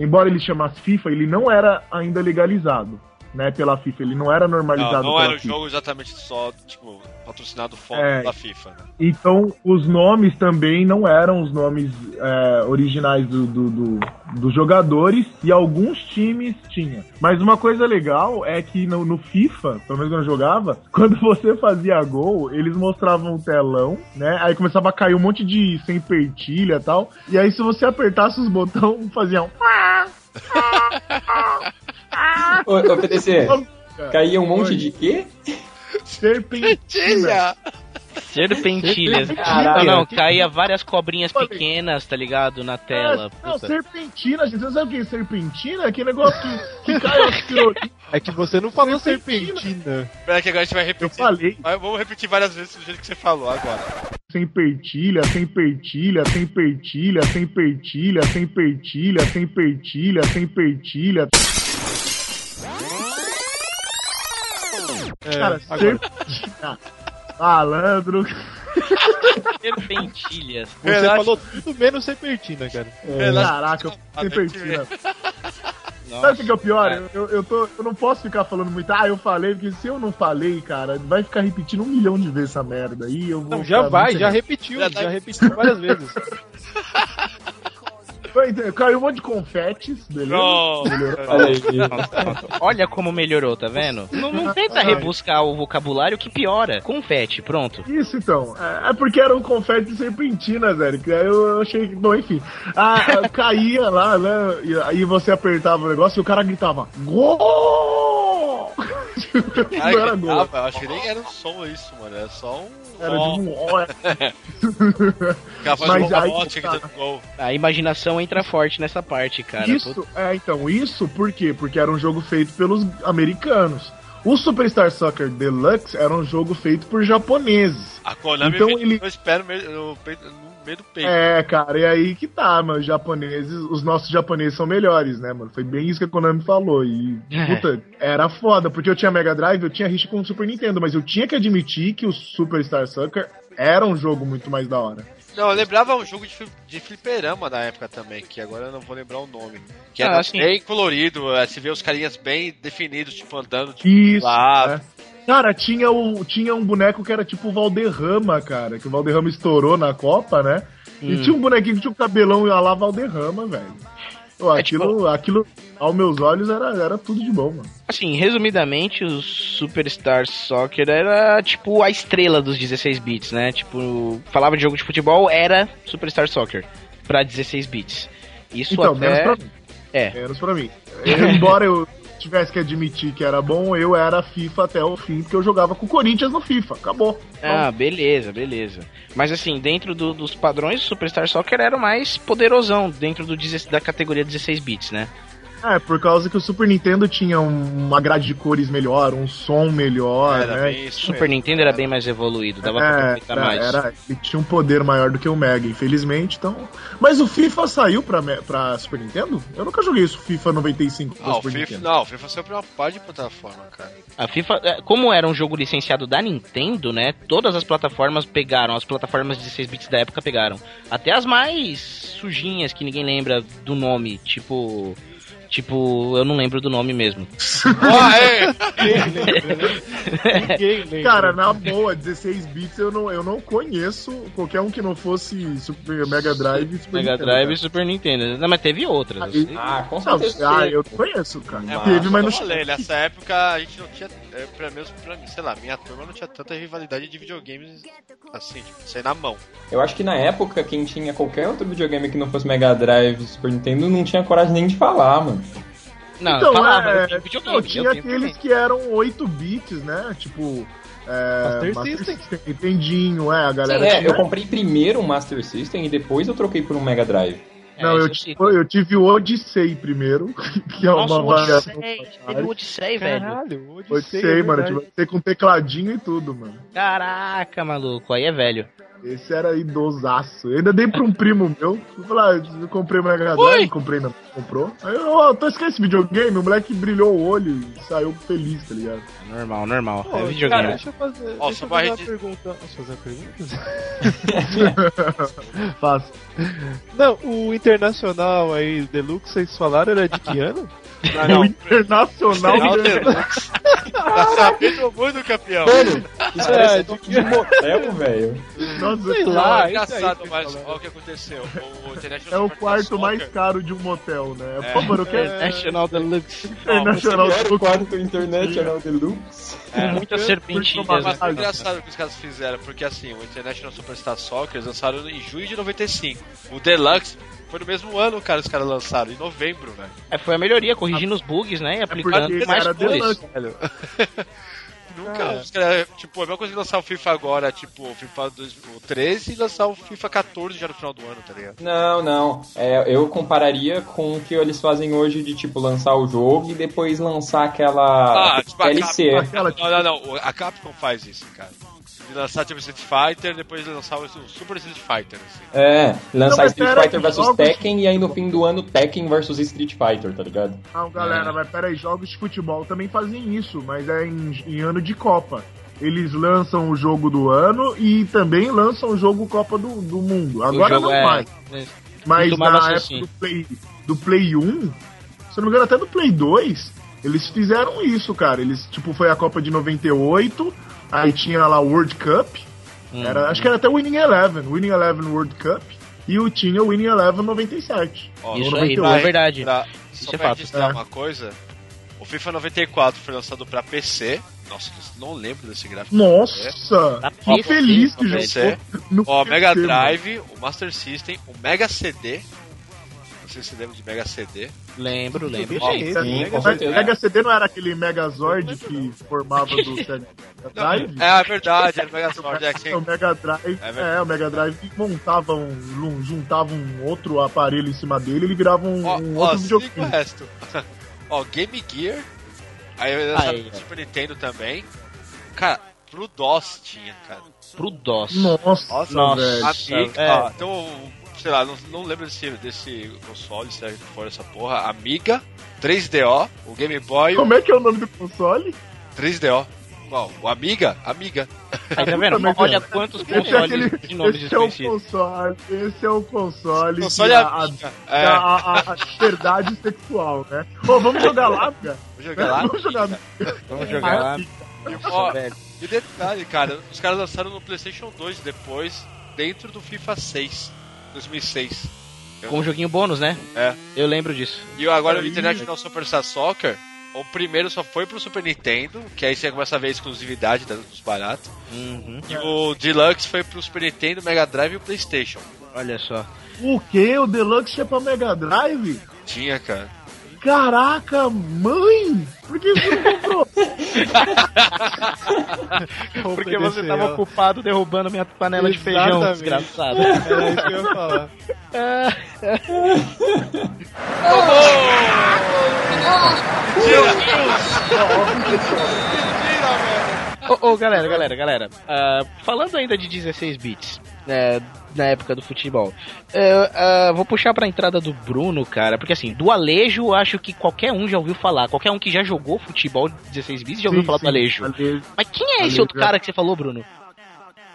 embora ele chamasse FIFA, ele não era ainda legalizado, né? Pela FIFA. Ele não era Não, normalizado não pela era o FIFA. jogo exatamente só, tipo, patrocinado fora É. da FIFA, né? Então, os nomes também não eram os nomes é, originais do, do- do- dos jogadores e alguns times tinha. Mas uma coisa legal é que no, no FIFA, pelo menos quando eu jogava, quando você fazia gol, eles mostravam um telão, né? Aí começava a cair um monte de sem pertilha e tal. E aí, se você apertasse os botões, faziam. Ô, ô PTC, caía um monte de quê? Serpentina. Serpentilhas. Caralho. Não, não, caía várias cobrinhas pequenas, tá ligado? Na tela. É, não, Puta. serpentina, gente. Você sabe o que é serpentina? Aquele negócio que, que cai. É que você não falou Serpentina. serpentina. Pera que agora a gente vai Eu repetir. falei. Vai- Vamos repetir várias vezes do jeito que você falou agora. sem pertilha, sem pertilha, sem pertilha, sem pertilha, sem pertilha, sem pertilha, sem pertilha. É, Cara, agora. serpentina. Malandro. Serpentilhas. Você Relaxa. falou tudo menos serpentina, cara. Caraca, eu Ah, sem tem que pertilha. Sabe o que é o pior? Eu, eu, tô, eu não posso ficar falando muito, ah, eu falei, porque se eu não falei, cara, vai ficar repetindo um milhão de vezes essa merda aí. Eu vou Não, já vai, já repetiu, Já já, tá- repetiu várias vezes. Foi, Caiu um monte de confetes, beleza? Não. Olha como melhorou, tá vendo? Não, não tenta rebuscar o vocabulário que piora. Confete, pronto. Isso então. É, é porque era um confete de serpentina, velho. Que aí eu achei que. Bom, enfim. Ah, ah, caía lá, né? E aí você apertava o negócio e o cara gritava: Gol! Cara, Não era gol. tava, eu acho que nem era um som isso, mano. Era só um. Era de um ó. Ficava Mas fazendo aí que bote tá. gol. A imaginação entra forte nessa parte, cara. Isso, é, então, isso por quê? Porque era um jogo feito pelos americanos. O Superstar Soccer Deluxe era um jogo feito por japoneses. A Konami Então ele- eu espero no peito- no meio do peito. É, cara, e aí que tá, mano. Os japoneses, os nossos japoneses são melhores, né, mano? Foi bem isso que a Konami falou. E, É. puta, era foda, porque eu tinha Mega Drive, eu tinha rixa com o Super Nintendo, mas eu tinha que admitir que o Superstar Soccer era um jogo muito mais da hora. Não, eu lembrava um jogo de, de fliperama da época também, que agora eu não vou lembrar o nome. Que era Ah, bem colorido, é, se vê os carinhas bem definidos, tipo, andando, tipo, Isso. lá. né? Cara, tinha, o, tinha um boneco que era tipo o Valderrama, cara. Que o Valderrama estourou na Copa, né? E Hum. tinha um bonequinho que tinha um cabelão e lá Valderrama, velho. Pô, É, aquilo, aquilo, aos meus olhos, era, era tudo de bom, mano. Assim, resumidamente, o Superstar Soccer era tipo a estrela dos 16 bits, né? Tipo, falava de jogo de futebol, era Superstar Soccer pra 16 bits. Isso Então, até menos pra mim. é. Menos pra mim. Embora eu, tivesse que admitir que era bom, eu era FIFA até o fim, porque eu jogava com o Corinthians no FIFA. Acabou. Ah, beleza, beleza. Mas assim, dentro do- dos padrões, o Superstar Soccer era o mais poderosão dentro do, 16 da categoria 16 bits, né? É, por causa que o Super Nintendo tinha um- uma grade de cores melhor, um som melhor, Era né? O isso Super mesmo. Nintendo era bem mais evoluído, dava pra É, aproveitar era, mais. era- ele tinha um poder maior do que o Mega, infelizmente, então... Mas o FIFA saiu pra, pra Super Nintendo? Eu nunca joguei isso, FIFA 95 pra Ah, o Super FIFA, Nintendo. não, o FIFA sempre uma par de plataforma, cara. A FIFA, é, como era um jogo licenciado da Nintendo, né? Todas as plataformas pegaram, as plataformas 16 bits da época pegaram. Até as mais sujinhas que ninguém lembra do nome, tipo. Tipo, eu não lembro do nome mesmo. Ah, é! Ninguém lembra. Cara, na boa, 16 bits eu não, eu não conheço qualquer um que não fosse Super Mega Drive e Super Mega Nintendo, Drive e. Super Nintendo. Não, mas teve outras. Ah, com Não, certeza. ah, eu não conheço, cara. É, Teve, mas não eu falei, nessa época a gente não tinha, é, pra mesmo pra mim, sei lá, minha turma não tinha tanta rivalidade de videogames assim, tipo, sair na mão. Eu acho que na época, quem tinha qualquer outro videogame que não fosse Mega Drive Super Nintendo não tinha coragem nem de falar, mano. Não, Então, falava, é, eu tinha eu tenho aqueles que eram 8 bits, né? Tipo. É, Master System. Nintendinho, é, a galera. é, tinha- eu comprei primeiro um Master System e depois eu troquei por um Mega Drive. Não, É, eu, isso ti- sim. eu tive o Odyssey primeiro, que é Nossa, uma. Odyssey, teve o Odyssey, velho. Caralho, Odyssey, Odyssey, é mano, verdade. tive que ser com tecladinho e tudo, mano. Caraca, maluco, aí é velho. Esse era idosaço. Eu ainda dei pra um primo meu. Eu falei, ah, eu comprei o Mega Drive, comprei não, comprou. Aí eu, ó, tô esquecendo esse videogame, o moleque brilhou o olho e saiu feliz, tá ligado? Normal, normal. Pô, é videogame. cara, deixa eu fazer, Ó, deixa só eu fazer uma pergunta. Posso fazer uma pergunta? Fácil. Não, o Internacional aí, Deluxe, vocês falaram, era de que ano? Não, o Internacional. Deluxe. tá sabendo muito, campeão. Mano, isso É, de de motel, velho. Nossa Sei lá, é engraçado, que mas olha o que aconteceu. O International É o quarto mais caro de um motel, né? É. Pô, mano, eu quero. International Deluxe. Internacional Era o quarto International Deluxe. Com muitas serpentilhas. Mas né? Mas foi engraçado o que os caras fizeram, porque assim, o International Superstar Soccer eles lançaram em junho de 95. O Deluxe foi no mesmo ano, cara, os caras lançaram, em novembro, velho. É, foi a melhoria, corrigindo os bugs, né? E aplicando porque mais era cores. Deluxe. Velho. Nunca, os caras, tipo, a mesma coisa que lançar o FIFA agora, tipo, o FIFA 2013 e lançar o FIFA 14 já no final do ano, tá ligado? Não, não. É, eu compararia com o que eles fazem hoje de, tipo, lançar o jogo e depois lançar aquela Ah, tipo, a DLC. Capcom, Aquela, não, não, não, a Capcom faz isso, cara. De lançar tipo Street Fighter, depois de lançar o Super Street Fighter, assim. É, lançar Não, mas Street Fighter aí, vs jogos- Tekken e aí no fim do ano Tekken vs Street Fighter, tá ligado? Não, galera, mas peraí, jogos de futebol também fazem isso, mas é em, em ano de Copa. Eles lançam o jogo do ano e também lançam o jogo Copa do, do Mundo. Agora não é- mais. Mas costumava na ser época assim. do, Play, do Play 1, se eu não me engano, até do Play 2, eles fizeram isso, cara. Eles, tipo, foi a Copa de 98, aí tinha lá o World Cup. Hum. Era, acho que era até o Winning Eleven, Winning Eleven World Cup. E o tinha o Winning Eleven 97. Ó, Isso Ou aí, 98. não é verdade. Pra, Isso só é pra registrar É. uma coisa, o FIFA 94 foi lançado pra PC. Nossa, não lembro desse gráfico. Nossa! Tá Que feliz que no Ó, PC, Mega mano. Drive, o Master System, o Mega CD. Não sei se você lembra de Mega CD. Lembro, lembro. Sim. Sim, com certeza. Mega CD não era aquele Megazord que formava do Sega Drive? É, é verdade, era o Mega Sword. É, que É, o Mega Drive, É é, o Mega Drive montava um, um- juntava um outro aparelho em cima dele, ele virava um, Ó, um ó, outro liga o videogame. resto. ó, Game Gear. Aí lançaram Aí, ó. Super Nintendo também. Cara, pro DOS tinha, cara. Pro DOS. Nossa, Nossa. velho. Amiga, é. ó, então, sei lá, não, não lembro desse, desse console, se é que for essa porra. Amiga, 3DO, o Game Boy, Como é que é o nome do console? 3DO. Qual? O Amiga? Amiga. Aí tá vendo? Olha quantos Esse é, consoles aquele, de nomes esse é o console, esse é o console, Console a, a, Amiga. a, É, a, a liberdade sexual, né? Pô, vamos jogar lá, cara. vou jogar lá. Vamos jogar. Vamos jogar lá. E, ó, e detalhe, cara, os caras lançaram no PlayStation 2 depois, dentro do FIFA 6, 2006. Com um joguinho bônus, né? É. Eu lembro disso. E agora o. International Superstar Soccer, o primeiro só foi pro Super Nintendo, que aí você começa a ver a exclusividade da- dos baratos. Uhum. E o Deluxe foi pro Super Nintendo, Mega Drive e o PlayStation. Olha só. O que? O Deluxe é pra Mega Drive? Tinha, cara. caraca, mãe! Por que você não comprou? Porque você tava ocupado derrubando minha panela de feijão, Exatamente. desgraçado. Era isso que eu ia falar. Ô, ô, galera, galera, galera. ah, falando ainda de 16 bits, né, na época do futebol, é, ah, vou puxar pra entrada do Bruno, cara, porque assim, do Alejo, eu acho que qualquer um já ouviu falar. Qualquer um que já jogou futebol 16 bits já ouviu Sim, falar sim, do Alejo. Alejo. Mas quem é esse Alejo, outro é. cara que você falou, Bruno?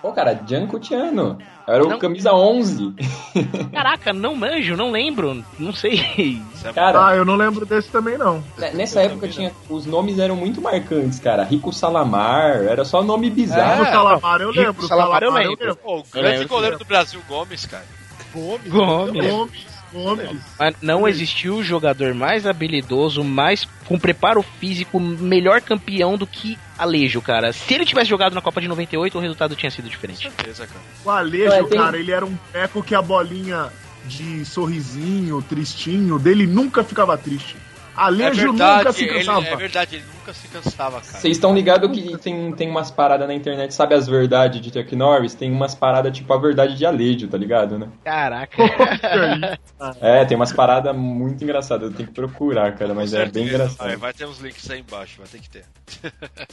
Pô, cara, Gianco Tiano. Era o Não. camisa 11. Caraca, não manjo, não lembro, não sei. Cara, Ah, eu não lembro desse também, não. né, nessa época tinha. Os nomes eram muito marcantes, cara. Rico Salamar, era só nome bizarro. O Salamar eu lembro. o Salamar eu Salamar lembro. Pô, o Eu grande lembro. goleiro do Brasil, Gomes, cara. Gomes. Gomes. Gomes, Gomes. Mas não existiu jogador mais habilidoso, mais com preparo físico, melhor campeão do que Alejo, cara. Se ele tivesse jogado na Copa de 98, o resultado tinha sido diferente. Certeza, cara. O Alejo, É, tem- cara, ele era um teco que a bolinha de sorrisinho, tristinho, dele nunca ficava triste. É Alejo verdade, nunca se ele, cansava. é verdade, ele nunca se cansava, cara. Vocês estão ligados que tem, tem umas paradas na internet, sabe as verdades de Chuck Norris? Tem umas paradas tipo a verdade de Alejo, tá ligado, né? Caraca. É, tem umas paradas muito engraçadas, eu tenho que procurar, cara, mas é bem engraçado. Vai, vai ter uns links aí embaixo, vai ter que ter.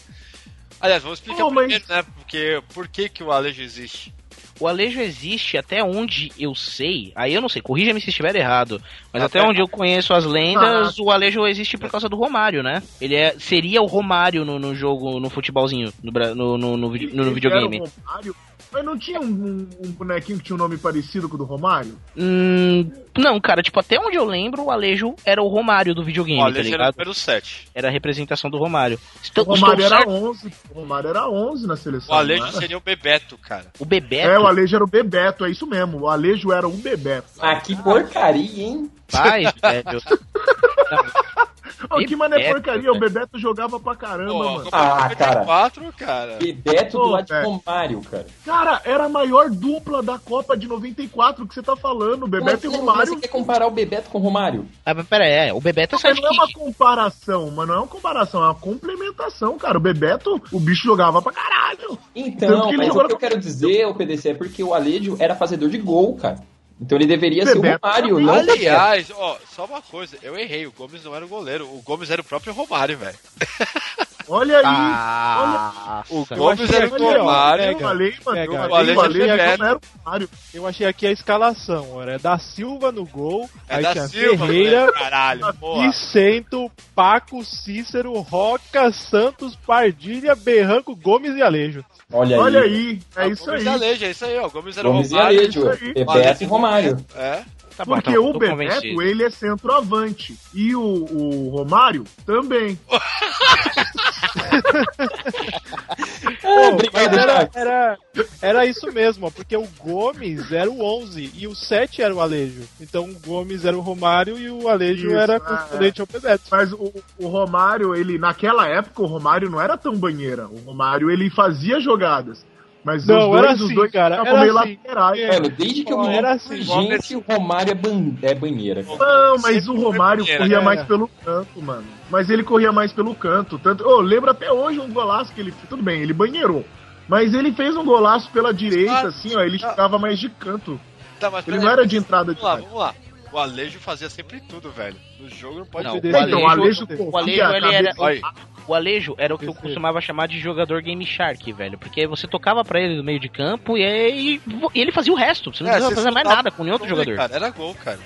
Aliás, vamos explicar mas- primeiro, né? Porque, por que, que o Alejo existe? O Alejo existe até onde eu sei. Aí eu não sei, corrija-me se estiver errado. Mas Ah, até tá. onde eu conheço as lendas, o Alejo existe por causa do Romário, né? Ele é, seria o Romário no, no jogo, no futebolzinho, no, no, no, no, videogame. era o Romário, mas não tinha um, um- um bonequinho que tinha um nome parecido com o do Romário? Hum, não, cara, tipo, até onde eu lembro, o Alejo era o Romário do videogame, o tá Alejo era o número 7. Era a representação do Romário. O Estou, Romário estou era certo? 11. O Romário era 11 na seleção. O Alejo seria o Bebeto, cara. O Bebeto. É, o Alejo era o Bebeto, é isso mesmo. O Alejo era o Bebeto. Ah, que porcaria, hein? Pai, velho. Ô, que mané porcaria, velho. o Bebeto jogava pra caramba, Pô, mano. Ah, cara. 94, cara. Bebeto do Ô, lado de. Romário, cara. Cara, era a maior dupla da Copa de 94 que você tá falando, o Bebeto e Como assim? Romário. Você quer comparar o Bebeto com o Romário? Ah, mas pera aí, é, o Bebeto Mas sabe não é uma comparação, mas não é uma comparação, é uma complementação, cara. O Bebeto, o bicho jogava pra caralho. Então, mas o que eu quero dizer, o PDC, é porque o Alejo era fazedor de gol, cara. Então ele deveria ser o Bebeto Romário, não o Bebeto. Aliás, ó, só uma coisa, eu errei, o Gomes não era o goleiro, o Gomes era o próprio Romário, velho. Olha aí. Ah, O Eu Gomes achei era aqui, o Romário. eu falei, mano, pega. eu O falei, o Alejo é era o Romário. Eu achei aqui a escalação, olha. É da Silva no gol, É aí da tinha Silva, Ferreira, né? caralho. Vicento, Paco, Cícero, Roca, Santos, Pardilha, Berranco, Gomes e Alejo. Olha aí. Olha aí, é Ah, isso Gomes aí. e Alejo, é isso aí, ó. O Gomes era Gomes o e Romário. Alejo, isso aí. Bebeto e Romário. É. Tá bom, Porque tá bom, o Bebeto, ele é centroavante. E o, o Romário também. Mas obrigado, era, era, era isso mesmo, ó, porque o Gomes era o 11 e o 7 era o Alejo. Então o Gomes era o Romário e o Alejo Isso, era é, correspondente ao Bebeto. Mas o, o Romário, ele, naquela época, o Romário não era tão banheira. O Romário, ele fazia jogadas. Mas Não, os dois, era os assim, dois cara, era meio assim. laterais. É. Mano, desde que eu me era assim, gente, o Romário é, ban- é banheira. Não, mas Sempre o Romário banheira, corria né? mais pelo canto, mano. Mas ele corria mais pelo canto. Tanto, oh, lembro até hoje um golaço que ele. Tudo bem, ele banheirou. Mas ele fez um golaço pela direita, Ah, assim, ó. Ele jogava mais de canto. Tá, mas Ele não era de entrada de Vamos lá, área. vamos lá. O Alejo fazia sempre tudo, velho. No jogo não pode Não, perder. o Então, o Alejo- Alejo o Alejo, ele era- aí. O Alejo era o que eu costumava chamar de jogador Game Shark, velho. Porque você tocava pra ele no meio de campo e, aí- e ele fazia o resto. Você não É, precisava fazer mais nada com nenhum outro gol, jogador. Cara, era gol, cara.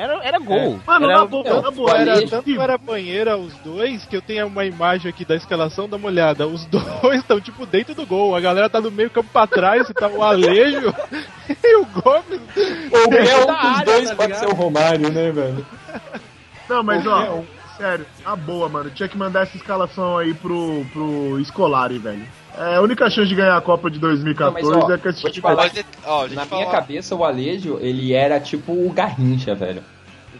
Era, era gol. Mano, era, na boa, na boa. Era, tanto era banheira os dois que eu tenho uma imagem aqui da escalação, dá uma olhada. Os dois estão tipo dentro do gol. A galera tá no meio campo pra trás, e tá o Alejo e o Gomes. Qualquer um da dos área, dois tá pode ser o Romário, né, velho? Não, mas Qualquer ó, um. sério, na boa, mano. Tinha que mandar essa escalação aí pro, pro Scolari, velho. É, a única chance de ganhar a Copa de 2014 Não, mas, ó, é com esse vou te time. falar- ó, Na eu minha falar. cabeça, o Alejo, ele era tipo o Garrincha, velho.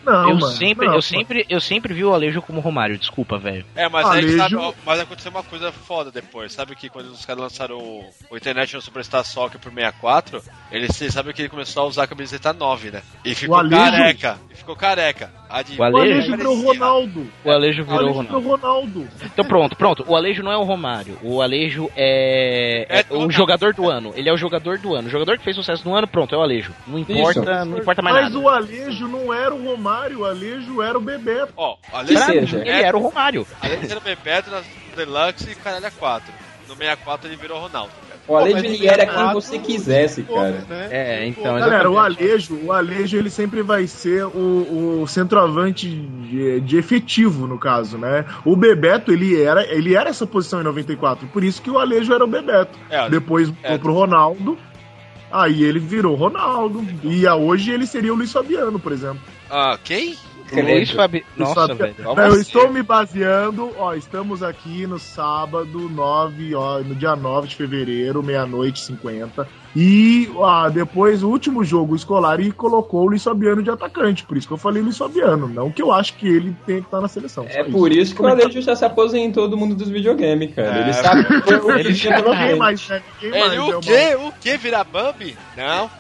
Não, eu, mano. sempre, não, eu, sempre, eu sempre vi o Alejo como Romário, desculpa, velho. É, mas aí Alejo- sabe, ó, mas aconteceu uma coisa foda depois. Sabe que quando os caras lançaram o, o International Superstar Soccer pro 64, ele sabe que ele começou a usar a camiseta 9, né? E ficou Alejo- careca. E ficou careca. Adivinha. O O Alejo, Alejo virou Ronaldo. o Alejo O virou Alejo Ronaldo. Ronaldo. Então pronto, pronto. O Alejo não é o Romário. O Alejo é, é o jogador do ano. Ele é o jogador do ano. O jogador que fez sucesso no ano, pronto, é o Alejo. Não importa, não importa mais Mas nada. o Alejo não era o Romário, o Alejo era o Bebeto. Ó, o Pra Alejo, ele era o Romário. Alejo era o Bebeto na Deluxe e Caralho é 4. No 64 ele virou Ronaldo. O Alejo ele era é quem você quisesse, cara. Né? É, então, Galera, o. Alejo, o Alejo ele sempre vai ser o, o centroavante de, de efetivo, no caso, né? O Bebeto, ele era, ele era essa posição em 94, por isso que o Alejo era o Bebeto. É, Depois é. foi pro Ronaldo, aí ele virou Ronaldo. E a- hoje ele seria o Luiz Fabiano, por exemplo. Ah, quem? Luiz Fabi... Luiz Nossa, velho. Não, eu estou me baseando, ó, estamos aqui no sábado 9, ó, no dia 9 de fevereiro, meia-noite e 50. E ah, depois, o último jogo escolar, e colocou o Luiz Fabiano de atacante. Por isso que eu falei Luiz Fabiano. Não que eu acho que ele tem que estar na seleção. É por isso que o Alejo já se aposentou do mundo dos videogames, cara. É. Ele sabe que Ele ele tinha ninguém mais. mais, né? Ninguém mais. Ele, é o quê? O quê? Virar Bambi? Não.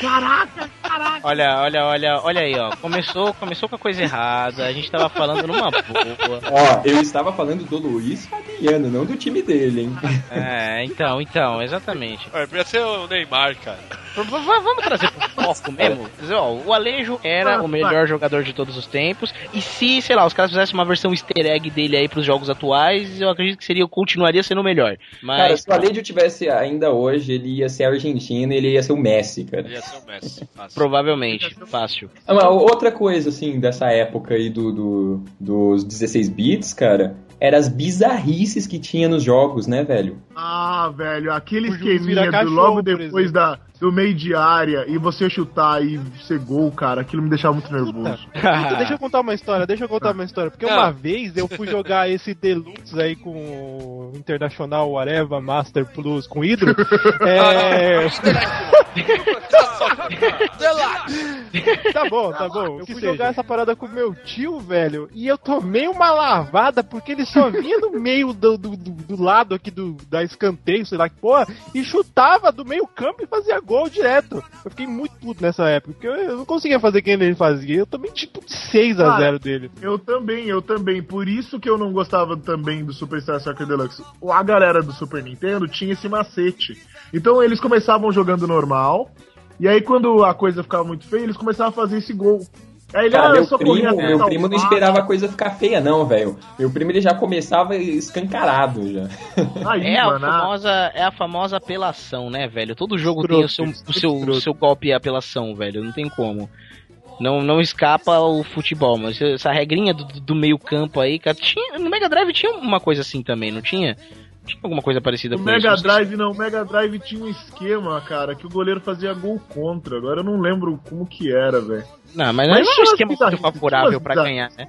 Caraca, caraca. Olha, olha, olha, olha aí, ó. Começou, começou com a coisa errada. A gente tava falando numa boa. Ó, eu estava falando do Luiz Fabiano, não do time dele, hein? É, então, então, exatamente. Olha, podia ser o Neymar, cara. Vamos trazer pro foco mesmo? Ó, o Alejo era o melhor jogador de todos os tempos. E se, sei lá, os caras fizessem uma versão easter egg dele aí pros jogos atuais, eu acredito que seria, continuaria sendo o melhor. Cara, Mas. se o Alejo tivesse ainda hoje, ele ia ser argentino, ele ia ser o Messi, cara. Ele ia ser o Messi. Fácil. Provavelmente, fácil. Ah, outra coisa, assim, dessa época aí do, do- dos 16 bits, cara, eram as bizarrices que tinha nos jogos, né, velho? Ah, velho, aquele O juiz vira esqueminha do cachorro, logo depois da, do meio de área e você chutar e ser gol, cara, aquilo me deixava muito nervoso. Então, deixa eu contar uma história, deixa eu contar uma história. Porque uma vez eu fui jogar esse Deluxe aí com o Internacional Areva Master Plus com Hidro. é... tá bom, tá bom. Eu fui jogar essa parada com meu tio, velho, e eu tomei uma lavada porque ele só vinha no meio do, do, do- do lado aqui do, da escanteio, sei lá que porra, e chutava do meio campo e fazia gol direto. Eu fiquei muito puto nessa época, porque eu, eu não conseguia fazer quem ele fazia. Eu tomei tipo de 6 a Cara, 0 dele. Eu também, eu também. Por isso que eu não gostava também do Superstar Soccer Deluxe. A galera do Super Nintendo tinha esse macete. Então eles começavam jogando normal. E aí quando a coisa ficava muito feia, eles começavam a fazer esse gol. Ele, Cara, ah, eu meu primo, meu primo não esperava a coisa ficar feia, não, velho. Meu primo ele já começava escancarado já. Aí, É a, mano, ah, famosa, é a famosa apelação, né, velho? Todo jogo tem o seu, o seu, o seu golpe e apelação, velho. Não tem como. Não, não escapa o futebol, mas essa regrinha do, do meio campo aí, cara, tinha, no Mega Drive tinha uma coisa assim também, não tinha? Tinha alguma coisa parecida O com Mega isso? Drive não, o Mega Drive tinha um esquema, cara, que o goleiro fazia gol contra. Agora eu não lembro como que era, velho. Não, mas não Mas é um esquema muito favorável umas ganhar, né?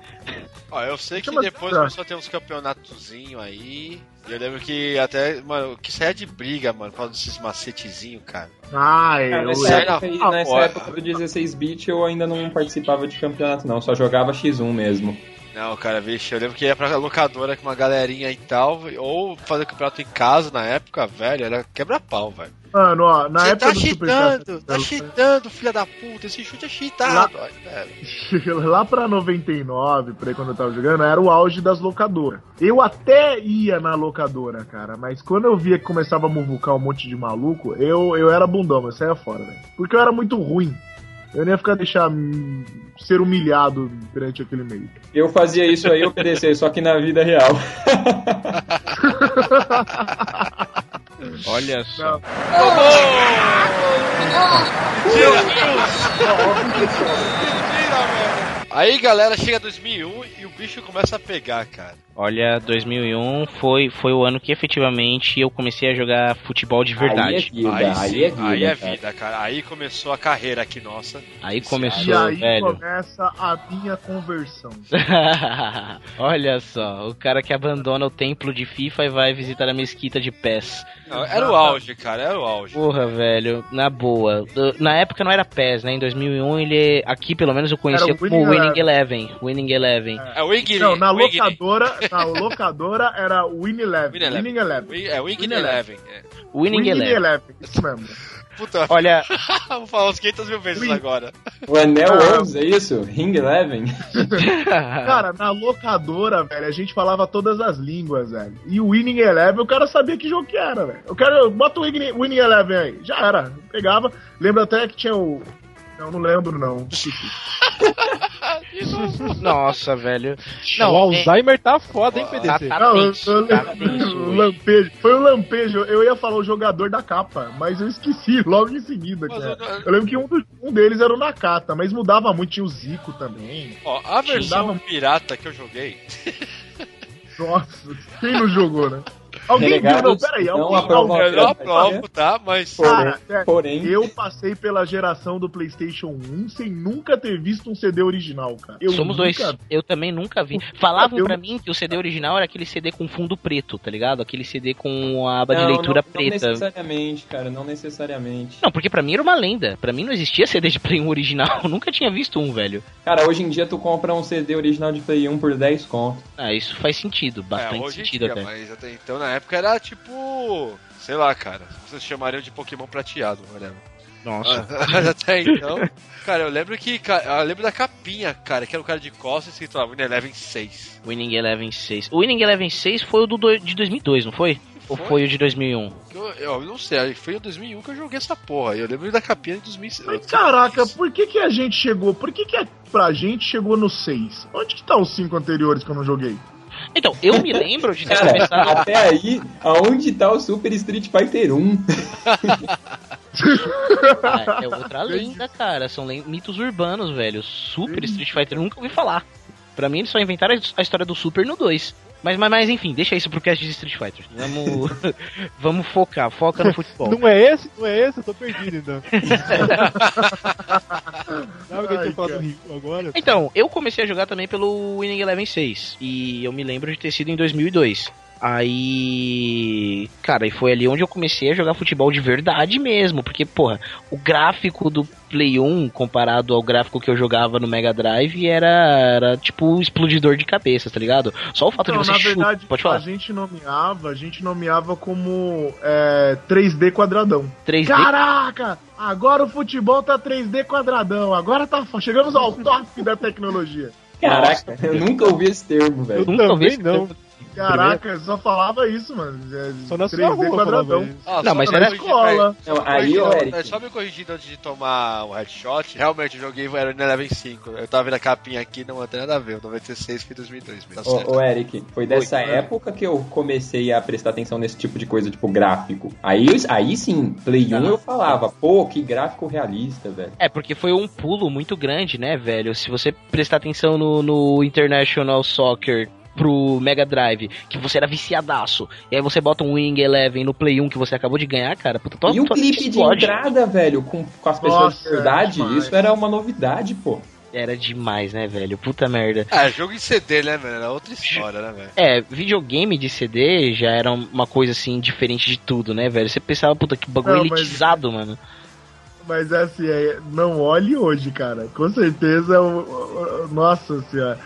Ó, eu sei que depois começou a ter uns campeonatozinhos aí. E eu lembro que até, mano, que saia de briga, mano, por causa desses macetezinhos, cara. Ah, é. Cara, eu- nessa sei época, nessa época do 16-bit eu ainda não participava de campeonato, não. Só jogava X1 mesmo. Não, cara, vixe, eu lembro que ia pra locadora com uma galerinha e tal, ou fazer campeonato em casa na época, velho, era quebra-pau, velho. Mano, ó, na Você época tá do cheatando, tá cheatando, filha da puta, esse chute é cheatado, ó, velho. Lá pra 99, por aí quando eu tava jogando, era o auge das locadoras. Eu até ia na locadora, cara, mas quando eu via que começava a muvucar um monte de maluco, eu, eu era bundão, eu saía fora, velho. Porque eu era muito ruim. Eu nem ia ficar deixar ser humilhado perante aquele meio. Eu fazia isso aí, obedecer, só que na vida real. Olha só. Aí, galera, chega 2001 e o bicho começa a pegar, cara. Olha, 2001 foi, foi o ano que efetivamente eu comecei a jogar futebol de verdade. Aí é vida, aí, aí, é vida. aí é cara. vida, cara. Aí começou a carreira aqui, nossa. Aí E começou, aí velho. começa a minha conversão. Olha só, o cara que abandona o templo de FIFA e vai visitar a mesquita de pés. Não, era o auge, cara, era o auge. Porra, velho, na boa. Na época não era PES, né? Em 2001 ele, aqui pelo menos eu conhecia o como Winning Winning Eleven. Winning Eleven. É o Wing Não, na locadora, na locadora era Win Eleven. Win. Winning Eleven. É Wing Win Eleven. é. Winning Winning Eleven. Eleven, isso mesmo. Puta, Olha, vou falar uns 500 mil vezes agora. O Anel Ah. 11, é isso? Ring Eleven? Cara, na locadora, velho, a gente falava todas as línguas, velho. E o Winning Eleven, o cara sabia que jogo que era, velho. Eu quero, bota o Winning, Winning Eleven aí. Já era. Pegava. Lembro até que tinha o. Não, não lembro, não. nossa, velho. Não, o é- Alzheimer tá foda, hein, Tá, PDC? tá Não, eu, tenso, eu, tá lampejo. Foi o lampejo. Eu ia falar o jogador da capa, mas eu esqueci logo em seguida. Cara. eu- Eu lembro que um, dos- um deles era o Nakata, mas mudava muito. Tinha o Zico também. Ó, a versão Dava- pirata que eu joguei. Nossa, quem não jogou, né? Alguém viu? Não, peraí. não Alguém, aprovam alguém, Eu não aprovo, tá? Mas. Cara, Porém, é, porém, eu passei pela geração do PlayStation 1 sem nunca ter visto um CD original, cara. Eu Somos nunca dois. Eu também nunca vi. Falavam Eu- pra mim que o CD original era aquele CD com fundo preto, tá ligado? Aquele CD com a aba de não, leitura não, preta. Não necessariamente, cara, não necessariamente. Não, porque pra mim era uma lenda. Pra mim não existia CD de Play 1 original. Eu nunca tinha visto um, velho. Cara, hoje em dia tu compra um CD original de Play 1 por 10 conto. Ah, isso faz sentido. É, Bastante hoje em sentido dia, até. mas até então na época era tipo. Sei lá, cara. Vocês chamariam de Pokémon prateado, whatever. Nossa. Mas até então. Cara, eu lembro que. Eu lembro da capinha, cara, que era o cara de costas escrito lá, Winning Eleven 6. Winning Eleven 6. O Winning Eleven 6 foi o do de 2002, não foi? Ou Foi? foi o de 2001? Que Eu, eu não sei, foi em 2001 que eu joguei essa porra. Eu lembro da capinha de 2006. Mas caraca, por que, que a gente chegou? Por que, que a- pra gente chegou no 6? Onde que tá os 5 anteriores que eu não joguei? Então, eu me lembro de ter Cara, começado. até aí, aonde tá o Super Street Fighter 1? Ah, é outra lenda, cara. São mitos urbanos, velho. Super Street Fighter nunca ouvi falar. Pra mim, eles só inventaram a história do Super no 2. Mas, mas, mas enfim, deixa isso pro cast de Street Fighter. Vamos, vamos focar, foca no futebol. Não é esse? Não é esse? Eu tô perdido, então. Sabe o que eu tinha falado cara. do Rio agora? Então, eu comecei a jogar também pelo Winning Eleven 6. E eu me lembro de ter sido em 2002. Aí. Cara, e foi ali onde eu comecei a jogar futebol de verdade mesmo. Porque, porra, o gráfico do Play 1 comparado ao gráfico que eu jogava no Mega Drive era, era tipo um explodidor de cabeça, tá ligado? Só o fato Não, de você na chutar. verdade, Pode a falar. gente nomeava, a gente nomeava como é, 3D quadradão. 3D. Caraca! Agora o futebol tá 3D quadradão. Agora tá. Chegamos ao top da tecnologia. Caraca, eu nunca ouvi esse termo, Eu velho. nunca ouvi esse não. Caraca, eu só falava isso, mano. É, Só na 3D sua rua quadradão. Ah, Não, mas era escola. Não, aí, ô, é Eric. Só me corrigindo antes de tomar o headshot. Realmente, eu joguei era no Eleven 5. Eu tava vendo a capinha aqui, não tem nada a ver. O 96 foi 2002. Tá. Ô, ô, Eric, foi dessa época que eu comecei a prestar atenção nesse tipo de coisa, tipo gráfico. Aí, aí sim, Play 1 eu falava, pô, que gráfico realista, velho. É, porque foi um pulo muito grande, né, velho? Se você prestar atenção no, no International Soccer pro Mega Drive, que você era viciadaço, e aí você bota um Wing Eleven no Play 1 que você acabou de ganhar, cara, puta, tua, E o clipe de explode. entrada, velho, com, com as pessoas Nossa, de verdade, demais. isso era uma novidade, pô. Era demais, né, velho? Puta merda. É, jogo em CD, né, velho? Era outra história, né, velho? É, videogame de CD já era uma coisa assim, diferente de tudo, né, velho? Você pensava, puta, que bagulho Não, mas- elitizado, mano. Mas é assim, é, não olhe hoje, cara. Com certeza, nossa senhora.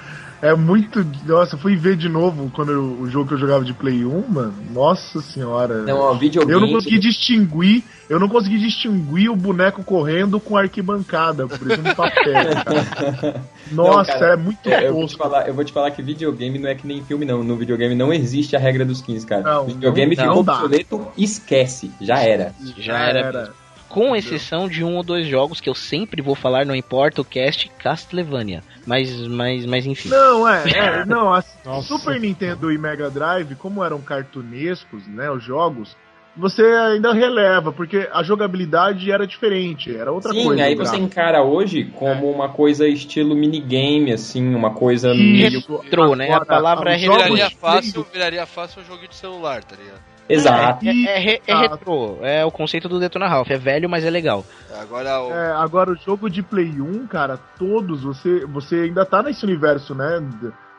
É muito. Nossa, eu fui ver de novo quando eu- o jogo que eu jogava de Play 1, mano. Nossa senhora. Não, ó, videogame. eu não consegui distinguir. Eu não consegui distinguir o boneco correndo com a arquibancada, por exemplo, papel. cara. Nossa, Não, cara, é muito É, eu, vou te falar, eu vou te falar que videogame não é que nem filme, não. No videogame não existe a regra dos 15, cara. Não, videogame não ficou obsoleto, esquece. Já era. Já era. Com exceção de um ou dois jogos que eu sempre vou falar, não importa o cast, Castlevania. Mas, mas, mas enfim. Não, é, é não. Super Nintendo e Mega Drive, como eram cartunescos, né, os jogos, você ainda releva, porque a jogabilidade era diferente, era outra Sim, coisa. aí o você encara hoje como uma coisa estilo minigame, assim, uma coisa meio. Isso, Retrô, né? A palavra é. Viraria fácil, viraria fácil um joguinho de celular, tá ligado? Exato. É, é, re- é retrô, é o conceito do Detona Ralph. É velho, mas é legal. Agora o. É, agora o jogo de Play 1, cara, todos, você, você ainda tá nesse universo, né,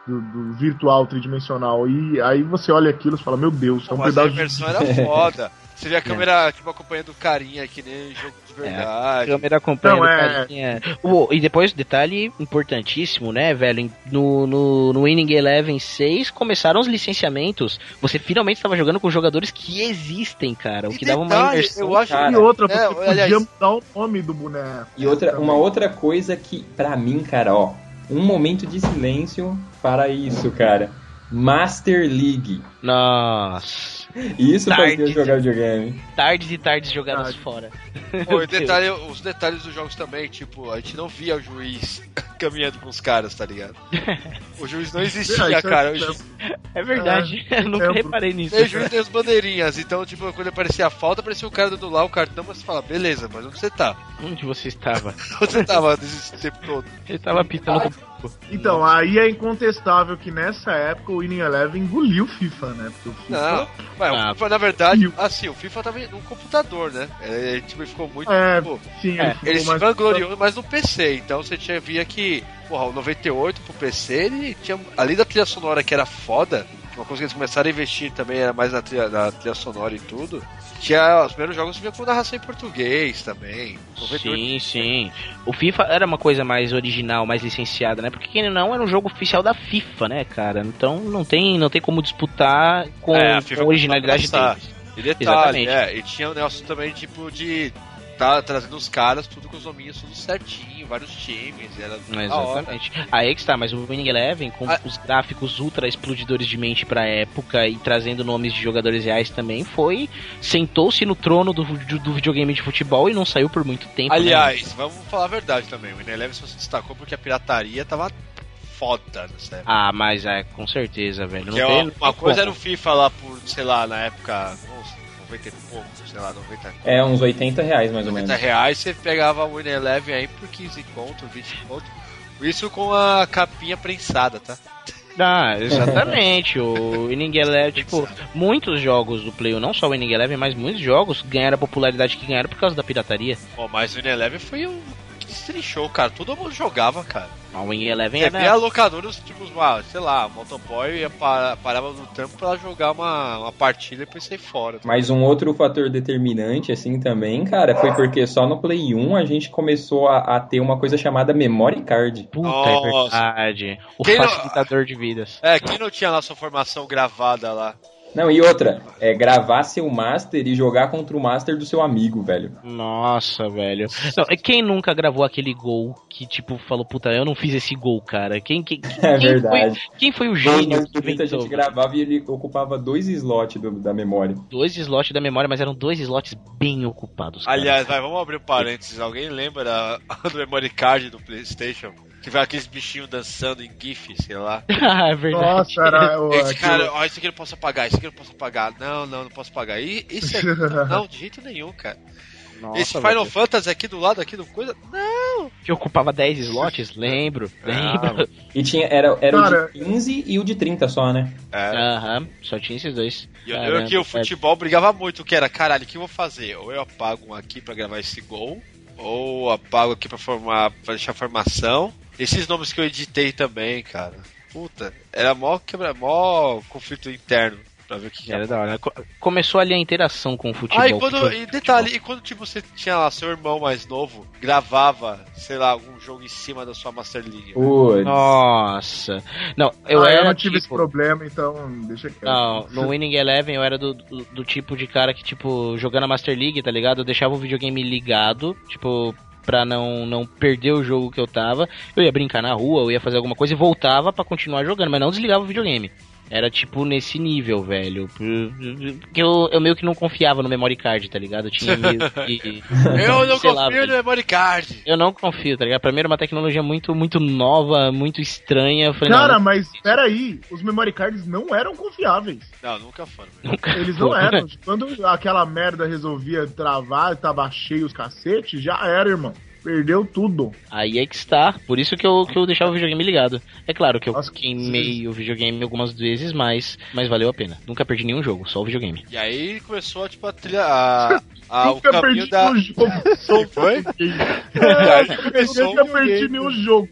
do, do virtual tridimensional, e aí você olha aquilo e fala, meu Deus, é um pedaço de... imersão era foda. Você vê a câmera, tipo, acompanhando o carinha, que nem jogo de É, a verdade. câmera acompanhando Não, o é- carinha. Oh, e depois, detalhe importantíssimo, né, velho? No, no, no Winning Eleven 6 começaram os licenciamentos. Você finalmente estava jogando com jogadores que existem, cara. O E que dava uma imersão. eu acho Cara, E outra, É, você aliás- podia mudar o nome do boneco. E outra, Também. uma outra coisa que, pra mim, cara, ó, um momento de silêncio para isso, cara. Master League. Nossa. Isso Tarde. fazia jogar videogame. Tardes e tardes jogadas Tarde. fora. Pô, detalhe, os detalhes dos jogos também, tipo, a gente não via o juiz caminhando com os caras, tá ligado? O juiz não É, existia, é- cara. O é- juiz, É verdade. eu nunca é, reparei nisso. tem juiz tem as bandeirinhas, então, tipo, quando aparecia a falta, aparecia o cara dando lá o cartão, mas você fala, beleza, mas onde você tá? Onde você estava? Onde você tava nesse tempo todo? Ele tava pitando Então, aí é incontestável que nessa época o Winning Eleven engoliu o FIFA, né? Porque o FIFA. Não, mas Ah. o FIFA, na verdade, assim, o FIFA tava no computador, né? Ele, tipo, ele ficou muito. É, tipo, sim, É, ele ficou ele se mais- vangloriou mais no PC, então você tinha, via que, porra, o 98 pro PC, ele tinha, além da trilha sonora que era foda, uma coisa que eles começaram a investir também era mais na trilha, na trilha sonora e tudo, tinha, os primeiros jogos vinha com narração em português também. 98 Sim, sim. O FIFA era uma coisa mais original, mais licenciada, né? Porque quem não era um jogo oficial da FIFA, né, cara? Então não tem, não tem como disputar com, É, a com originalidade deles. E detalhe, é, e tinha o negócio também, tipo, de tá trazendo os caras, tudo com os nominhos tudo certinho, vários times, era. Exatamente. Aí que está, mas o Winning Eleven, com Ah. os gráficos ultra explodidores de mente pra época e trazendo nomes de jogadores reais também, foi. Sentou-se no trono do, do, videogame de futebol e não saiu por muito tempo. né? Aliás, vamos falar a verdade também. O Ineleven só se destacou porque a pirataria tava foda nessa época. Ah, mas é, com certeza, velho. Não Porque uma, não tem uma coisa como. era o FIFA lá por, sei lá, na época, uns 90 e pouco, sei lá, 90, É, uns 80 reais mais ou 90 menos. reais, você pegava o Ineleven aí por 15 conto, 20 conto. Isso com a capinha prensada, tá? Ah, exatamente. o Winning Eleven, tipo, muitos jogos do Play, 1, não só o Winning Eleven, mas muitos jogos ganharam a popularidade que ganharam por causa da pirataria. Pô, mas o Ineleven foi um que destrinchou, cara. Todo mundo jogava, cara. O Winning Eleven Você era... vê a locadora, os tipos, ah, sei lá, motoboy ia para, parava no trampo pra jogar uma, uma partida e depois sair fora. Mas um outro fator determinante, assim, também, cara, foi porque só no Play 1 a gente começou a, a ter uma coisa chamada Memory Card. Puta, Nossa. é verdade. O Quem não- facilitador de vidas. É, quem não tinha lá sua formação gravada lá? Não, e outra, é gravar seu Master e jogar contra o Master do seu amigo, velho. Nossa, velho. Não, é quem nunca gravou aquele gol que, tipo, falou, puta, eu não fiz esse gol, cara? Quem, quem, É quem verdade. Foi, quem foi o gênio mais que a inventou? gente gravava e ele ocupava dois slots do- da memória. Dois slots da memória, mas eram dois slots bem ocupados. cara. Aliás, vai, vamos abrir um parênteses. Alguém lembra do memory card do PlayStation? Que vai aqueles bichinhos dançando em GIF, sei lá. Ah, é verdade. Nossa, era o. Esse cara, ó, isso aqui eu não posso apagar, isso aqui eu não posso apagar. Não, não, não posso apagar. E isso é. não, de jeito nenhum, cara. Nossa, Esse Final velho. Fantasy aqui do lado, aqui do coisa. Não! Que ocupava 10 slots, lembro, lembro. E tinha, era, era Cara- o de 15 e o de 30 só, né? É. Aham, só tinha esses dois. E eu lembro que o velho. futebol brigava muito, que era, caralho, o que eu vou fazer? Ou eu apago um aqui pra gravar esse gol, ou apago aqui pra formar, pra deixar a formação. Esses nomes que eu editei também, cara. Puta, era mó quebra, mó conflito interno pra ver o que, que Era era. da hora. né? Co- Começou ali a interação com o futebol. Ah, e quando, futebol- e detalhe, e quando tipo você tinha lá seu irmão mais novo, gravava, sei lá, algum jogo em cima da sua Master League. Putz. Nossa. Não, eu Ah, era eu não tive esse tipo... problema, então deixa quieto. Não, no Winning Eleven eu era do, do, do tipo de cara que, tipo, jogando a Master League, tá ligado? Eu deixava o videogame ligado, tipo, pra não, não perder o jogo que eu tava. Eu ia brincar na rua, eu ia fazer alguma coisa e voltava pra continuar jogando, mas não desligava o videogame. Era tipo nesse nível, velho. Porque eu, eu meio que não confiava no memory card, tá ligado? Eu tinha meio que. Eu não lá, confio velho. no memory card. Eu não confio, tá ligado? Pra mim era uma tecnologia muito, muito nova, muito estranha. Falei, Cara, não, mas peraí, os memory cards não eram confiáveis. Não, nunca foram. nunca Eles não foi. eram. Quando aquela merda resolvia travar e tava cheio os cacetes, já era, irmão. Perdeu tudo. Aí é que está. Por isso que eu, que eu deixava o videogame ligado. É claro que eu Nossa, queimei o videogame algumas vezes, mas, mas valeu a pena. Nunca perdi nenhum jogo, só o videogame. E aí começou, tipo, a trilha. A, a, o Nunca caminho perdi da. nenhum jogo. Foi? E aí começou nunca o perdi nenhum jogo.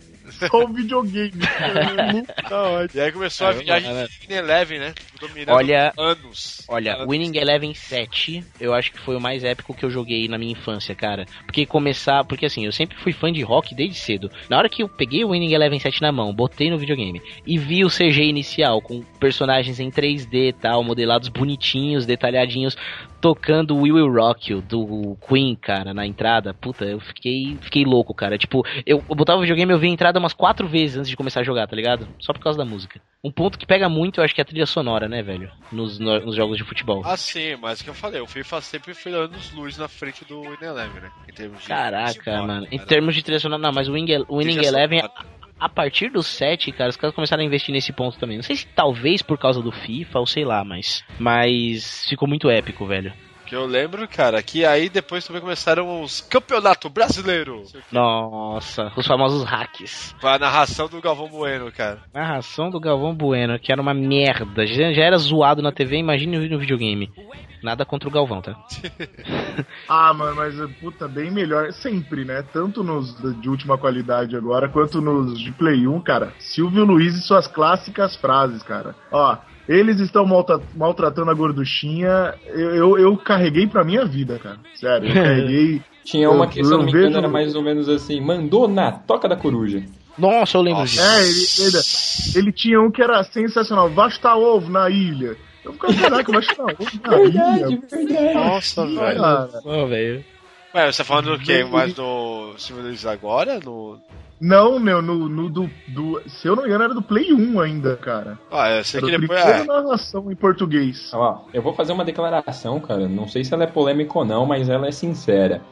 Só o videogame. E aí começou a É, viagem de Eleven, né? dominando Olha, anos. Olha, Anos. Winning Eleven 7, eu acho que foi o mais épico que eu joguei na minha infância, cara. Porque começar, porque assim, eu sempre fui fã de rock desde cedo. Na hora que eu peguei o Winning Eleven 7 na mão, botei no videogame e vi o CG inicial com personagens em 3D e tal, modelados bonitinhos, detalhadinhos, tocando We Will Rock You do Queen, cara, na entrada. Puta, eu fiquei, fiquei louco, cara. Tipo, eu, eu botava o videogame e eu vi a entrada umas quatro vezes antes de começar a jogar, tá ligado? Só por causa da música. Um ponto que pega muito, eu acho que é a trilha sonora, né, velho? Nos, no- nos jogos de futebol. Ah, sim, mas o que eu falei, o FIFA sempre foi anos luz na frente do Win Eleven, né? Em termos de. Caraca, mano. Em cara. termos de trilha sonora, não, mas o Winning, Winning Eleven, a, a partir do 7, cara, os caras começaram a investir nesse ponto também. Não sei se talvez por causa do FIFA ou sei lá, mas. Mas ficou muito épico, velho. Que eu lembro, cara, que aí depois também começaram os Campeonato Brasileiro. Nossa, os famosos hacks. Com a narração do Galvão Bueno, cara. Narração do Galvão Bueno, que era uma merda. Já, já era zoado na TV, imagine no videogame. Nada contra o Galvão, tá? Ah, mano, mas puta, bem melhor. Sempre, né? Tanto nos de última qualidade agora, quanto nos de Play 1, cara. Silvio Luiz e suas clássicas frases, cara. Ó, eles estão maltra- maltratando a gorduchinha. Eu, eu, eu carreguei pra minha vida, cara. Sério, eu carreguei. Tinha uma que, se eu não me vejo- engano, era mais ou menos assim: mandou na toca da coruja. Nossa, eu lembro disso. É, ele, ele, ele tinha um que era sensacional. Vasta ovo na ilha. Eu ficava, caraca, Vasta ovo na ilha. verdade. Nossa, velho. Ô, velho. Ué, você tá falando do quê? Mais do Silvio Luiz agora? No... Não, meu, no, no do, do. Se eu não me engano, era do Play 1 ainda, cara. Ah, eu sei Era que a depois. primeira É, narração em português. Ó, eu vou fazer uma declaração, cara. Não sei se ela é polêmica ou não, mas ela é sincera.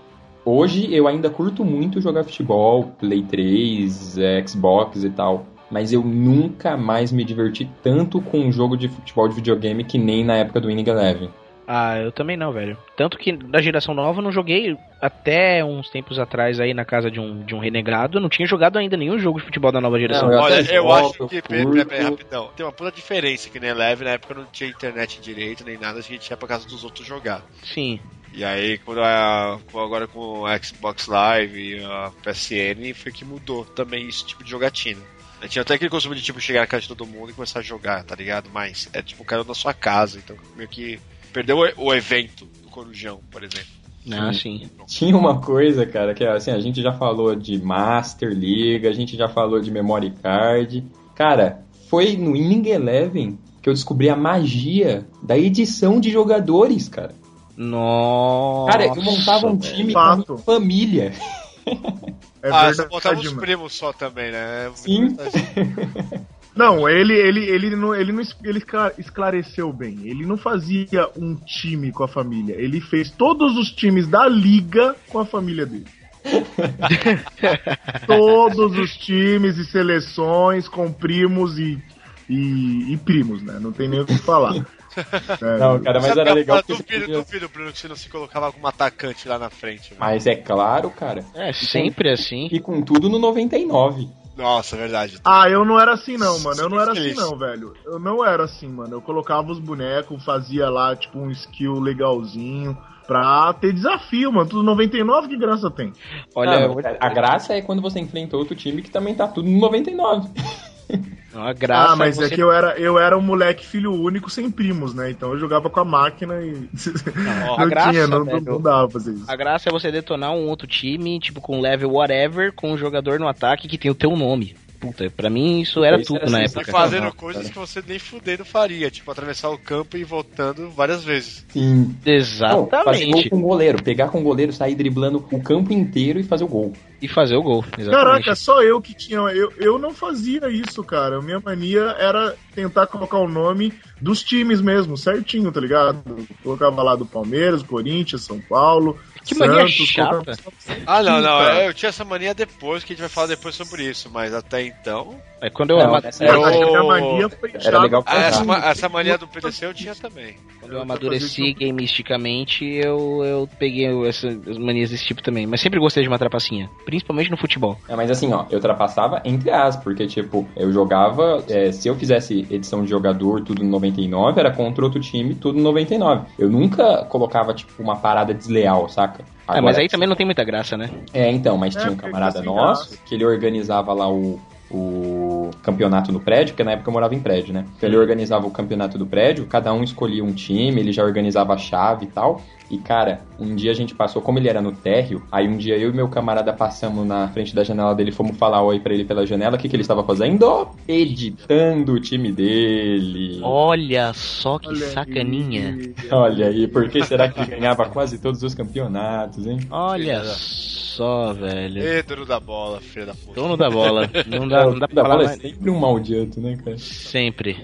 Hoje eu ainda curto muito jogar futebol, Play 3, eh, Xbox e tal. Mas eu nunca mais me diverti tanto com um jogo de futebol de videogame que nem na época do Winning Eleven. Ah, eu também não, velho. Tanto que da geração nova eu não joguei até uns tempos atrás aí na casa de um, de um renegado. Eu não tinha jogado ainda nenhum jogo de futebol da nova geração. Não, eu Olha, eu acho que. curto. peraí, rapidão. Tem uma puta diferença que nem Eleven, na época não tinha internet direito nem nada, a gente ia pra casa dos outros jogar. Sim. E aí, quando a, agora com o Xbox Live e a PSN, foi que mudou também esse tipo de jogatina. Tinha até aquele costume de tipo chegar na casa de todo mundo e começar a jogar, tá ligado? Mas é tipo, caiu na sua casa, então meio que perdeu o, evento do Corujão, por exemplo. Ah, sim. Tinha uma coisa, cara, que assim, a gente já falou de Master League, a gente já falou de Memory Card. Cara, foi no Winning Eleven que eu descobri a magia da edição de jogadores, cara. Nossa. Cara, eu montava um time com Fato. família. É ah, verdade, você botava os primos só também, né? É muito Sim. Não, ele, ele, ele, não, ele, não ele escla- esclareceu bem. Ele não fazia um time com a família. Ele fez todos os times da liga com a família dele. todos os times e seleções com primos e, e, e primos, né? Não tem nem o que falar. É, Não, cara, mas Sabe era legal duvido, podia- duvido, Bruno, que você não se colocava como atacante lá na frente. velho. Mas é claro, cara. É sempre assim. E com tudo no 99. Nossa, é verdade. Ah, eu não era assim não, mano. Eu não era assim não, velho. Eu não era assim, mano. Eu colocava os bonecos, fazia lá, tipo, um skill legalzinho. Pra ter desafio, mano. Tudo 99, que graça tem? Olha, Não, a graça é quando você enfrenta outro time que também tá tudo no 99. a graça ah, mas é é você... que eu era, eu era um moleque filho único sem primos, né? Então eu jogava com a máquina e. Não, não a graça, tinha, não, velho, não dava pra fazer isso. A graça é você detonar um outro time, tipo, com level whatever, com um jogador no ataque que tem o teu nome. Puta, pra mim isso era Isso tudo era na E época. sensacional. fazendo Não, coisas cara. que você nem fudendo faria, tipo atravessar o campo e voltando várias vezes. Sim. Não, fazer gol Exatamente. com o goleiro. Pegar com o goleiro, sair driblando o campo inteiro e fazer o gol. E fazer o gol. Exatamente. Caraca, só eu que tinha. Eu, eu não fazia isso, cara. Minha mania era tentar colocar o nome dos times mesmo, certinho, tá ligado? Colocava lá do Palmeiras, Corinthians, São Paulo. Que mania Santos, chata. colocava- Ah, não, não, eu tinha essa mania depois, que a gente vai falar depois sobre isso, mas até então. É quando eu, Não, ama- essa É, era- mania foi legal Ah, essa, pra ma- essa mania do PDC eu tinha também. quando eu amadureci gamisticamente, eu, eu peguei essas manias desse tipo também. Mas sempre gostei de uma trapacinha. Principalmente no futebol. É, mas assim, ó, eu ultrapassava entre as, porque, tipo, eu jogava, é, se eu fizesse edição de jogador tudo no 99, era contra outro time tudo no 99. Eu nunca colocava, tipo, uma parada desleal, saca? é, mas Agora- aí também não tem muita graça, né? É, então, mas É, tinha um camarada nosso graça. que ele organizava lá o, o campeonato no prédio, porque na época eu morava em prédio, né? Então ele organizava o campeonato do prédio, cada um escolhia um time, ele já organizava a chave e tal. E, cara, um dia a gente passou, como ele era no térreo, aí um dia eu e meu camarada passamos na frente da janela dele, fomos falar oi pra ele pela janela, o que, que ele estava fazendo? Editando o time dele. Olha só que Olha sacaninha. aí. Olha aí, por que será que ele ganhava quase todos os campeonatos, hein? Olha da- só, velho. Ê, dono da bola, filho da puta. Dono da bola. Não dá, não dá pra da falar bola é sempre um maldito, né, cara? Sempre.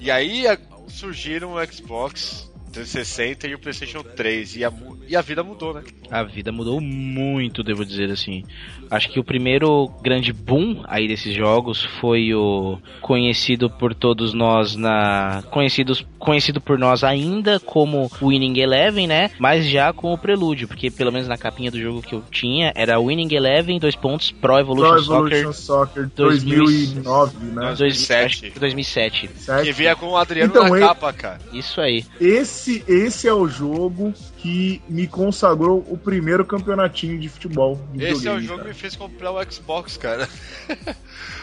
E aí surgiram o Xbox 360 e o PlayStation 3 e a, e a vida mudou, né? A vida mudou muito, devo dizer assim. Acho que o primeiro grande boom aí desses jogos foi o conhecido por todos nós na conhecidos conhecido por nós ainda como Winning Eleven, né? Mas já com o prelúdio, porque pelo menos na capinha do jogo que eu tinha era Winning Eleven dois pontos Pro Evolution, Pro Evolution Soccer Soccer 2009, né? 2007. acho que 2007. Certo? Que vinha com o Adriano Então, na ele- capa, cara. Isso aí. Esse, esse é o jogo que me consagrou o primeiro campeonatinho de futebol. de Esse é o jogo que cara. me fez comprar o Xbox, cara.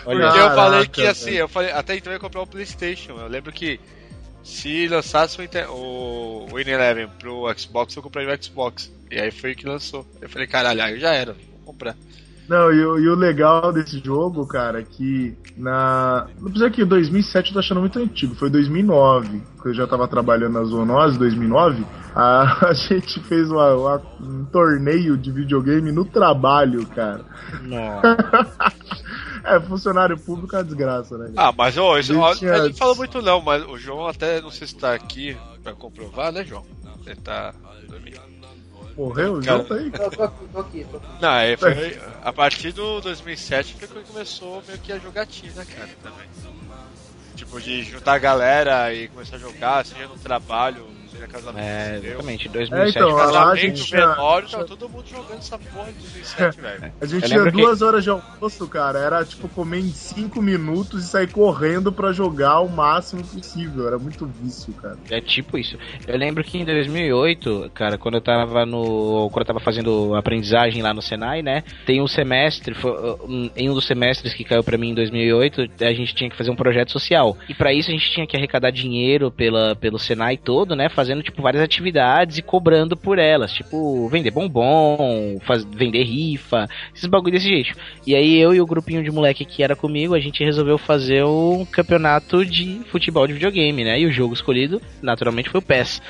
Olha, Porque eu falei que Caraca, assim, eu falei, até então eu ia comprar o Playstation. Eu lembro que se lançasse o, Inter- o Win Eleven pro Xbox, eu compraria o Xbox. E aí foi o que lançou. Eu falei, caralho, aí já era, vou comprar. Não, e, o- e o legal desse jogo, cara, é que na. Não precisa que 2007 eu tô achando muito antigo, foi 2009, que eu já tava trabalhando na Zoonose, 2009. A, a gente fez uma- uma- um torneio de videogame no trabalho, cara. é, funcionário público é uma desgraça, né? Ah, mas ô, isso, Ele ó, tinha- ele não falou muito não, mas o João até não sei se tá aqui pra comprovar, né, João? Ele tá dormindo. Morreu Cara, jogo tá aí? Tô aqui, tô aqui, tô aqui. Não, aí foi a partir do 2007 foi quando começou meio que a jogatina, cara, também. Tipo, de juntar a galera e começar a jogar, seja no trabalho, seja casamento. É, exatamente. É, 2007 então, lá a Casamento, gente tinha- velório, tava todo mundo jogando essa porra de 2007, velho. A gente tinha lembro que- duas horas de almoço, cara. Era tipo comer em cinco minutos e sair correndo pra jogar o máximo possível. Era muito vício, cara. É tipo isso. Eu lembro que em 2008, cara, quando eu tava no. Quando eu tava fazendo aprendizagem lá no Senai, né? Tem um semestre, foi, um- em um dos semestres que caiu pra mim em 2008, a gente tinha que fazer um projeto social. E pra isso a gente tinha que arrecadar dinheiro pela, pelo Senai todo, né? Fazendo, tipo, várias atividades e cobrando por elas. Tipo, vender bombom, faz, vender rifa, esses bagulho desse jeito. E aí eu e o grupinho de moleque que era comigo, a gente resolveu fazer um campeonato de futebol de videogame, né? E o jogo escolhido, naturalmente, foi o PES.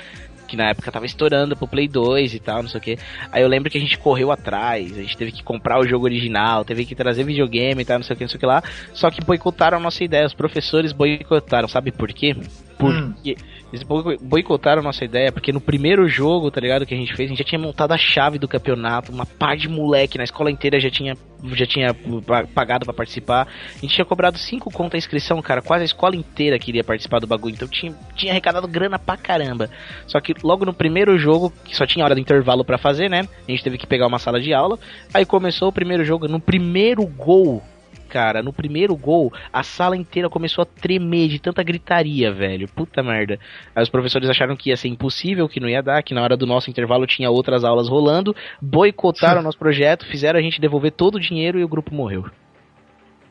Que na época tava estourando pro Play 2 e tal, não sei o que. Aí eu lembro que a gente correu atrás, a gente teve que comprar o jogo original, teve que trazer videogame e tal, não sei o que, não sei o que lá. Só que boicotaram a nossa ideia, os professores boicotaram, sabe por quê? Porque eles boi- boicotaram a nossa ideia, porque no primeiro jogo, tá ligado, que a gente fez, a gente já tinha montado a chave do campeonato, uma par de moleque na escola inteira já tinha, já tinha pa- pagado pra participar. A gente tinha cobrado 5 conto a inscrição, cara, quase a escola inteira queria participar do bagulho, então tinha, tinha arrecadado grana pra caramba. Só que logo no primeiro jogo, que só tinha hora do intervalo pra fazer, né, a gente teve que pegar uma sala de aula, aí começou o primeiro jogo, no primeiro gol cara, no primeiro gol, a sala inteira começou a tremer de tanta gritaria, velho. Puta merda. Aí os professores acharam que ia ser impossível, que não ia dar, que na hora do nosso intervalo tinha outras aulas rolando, boicotaram o nosso projeto, fizeram a gente devolver todo o dinheiro e o grupo morreu.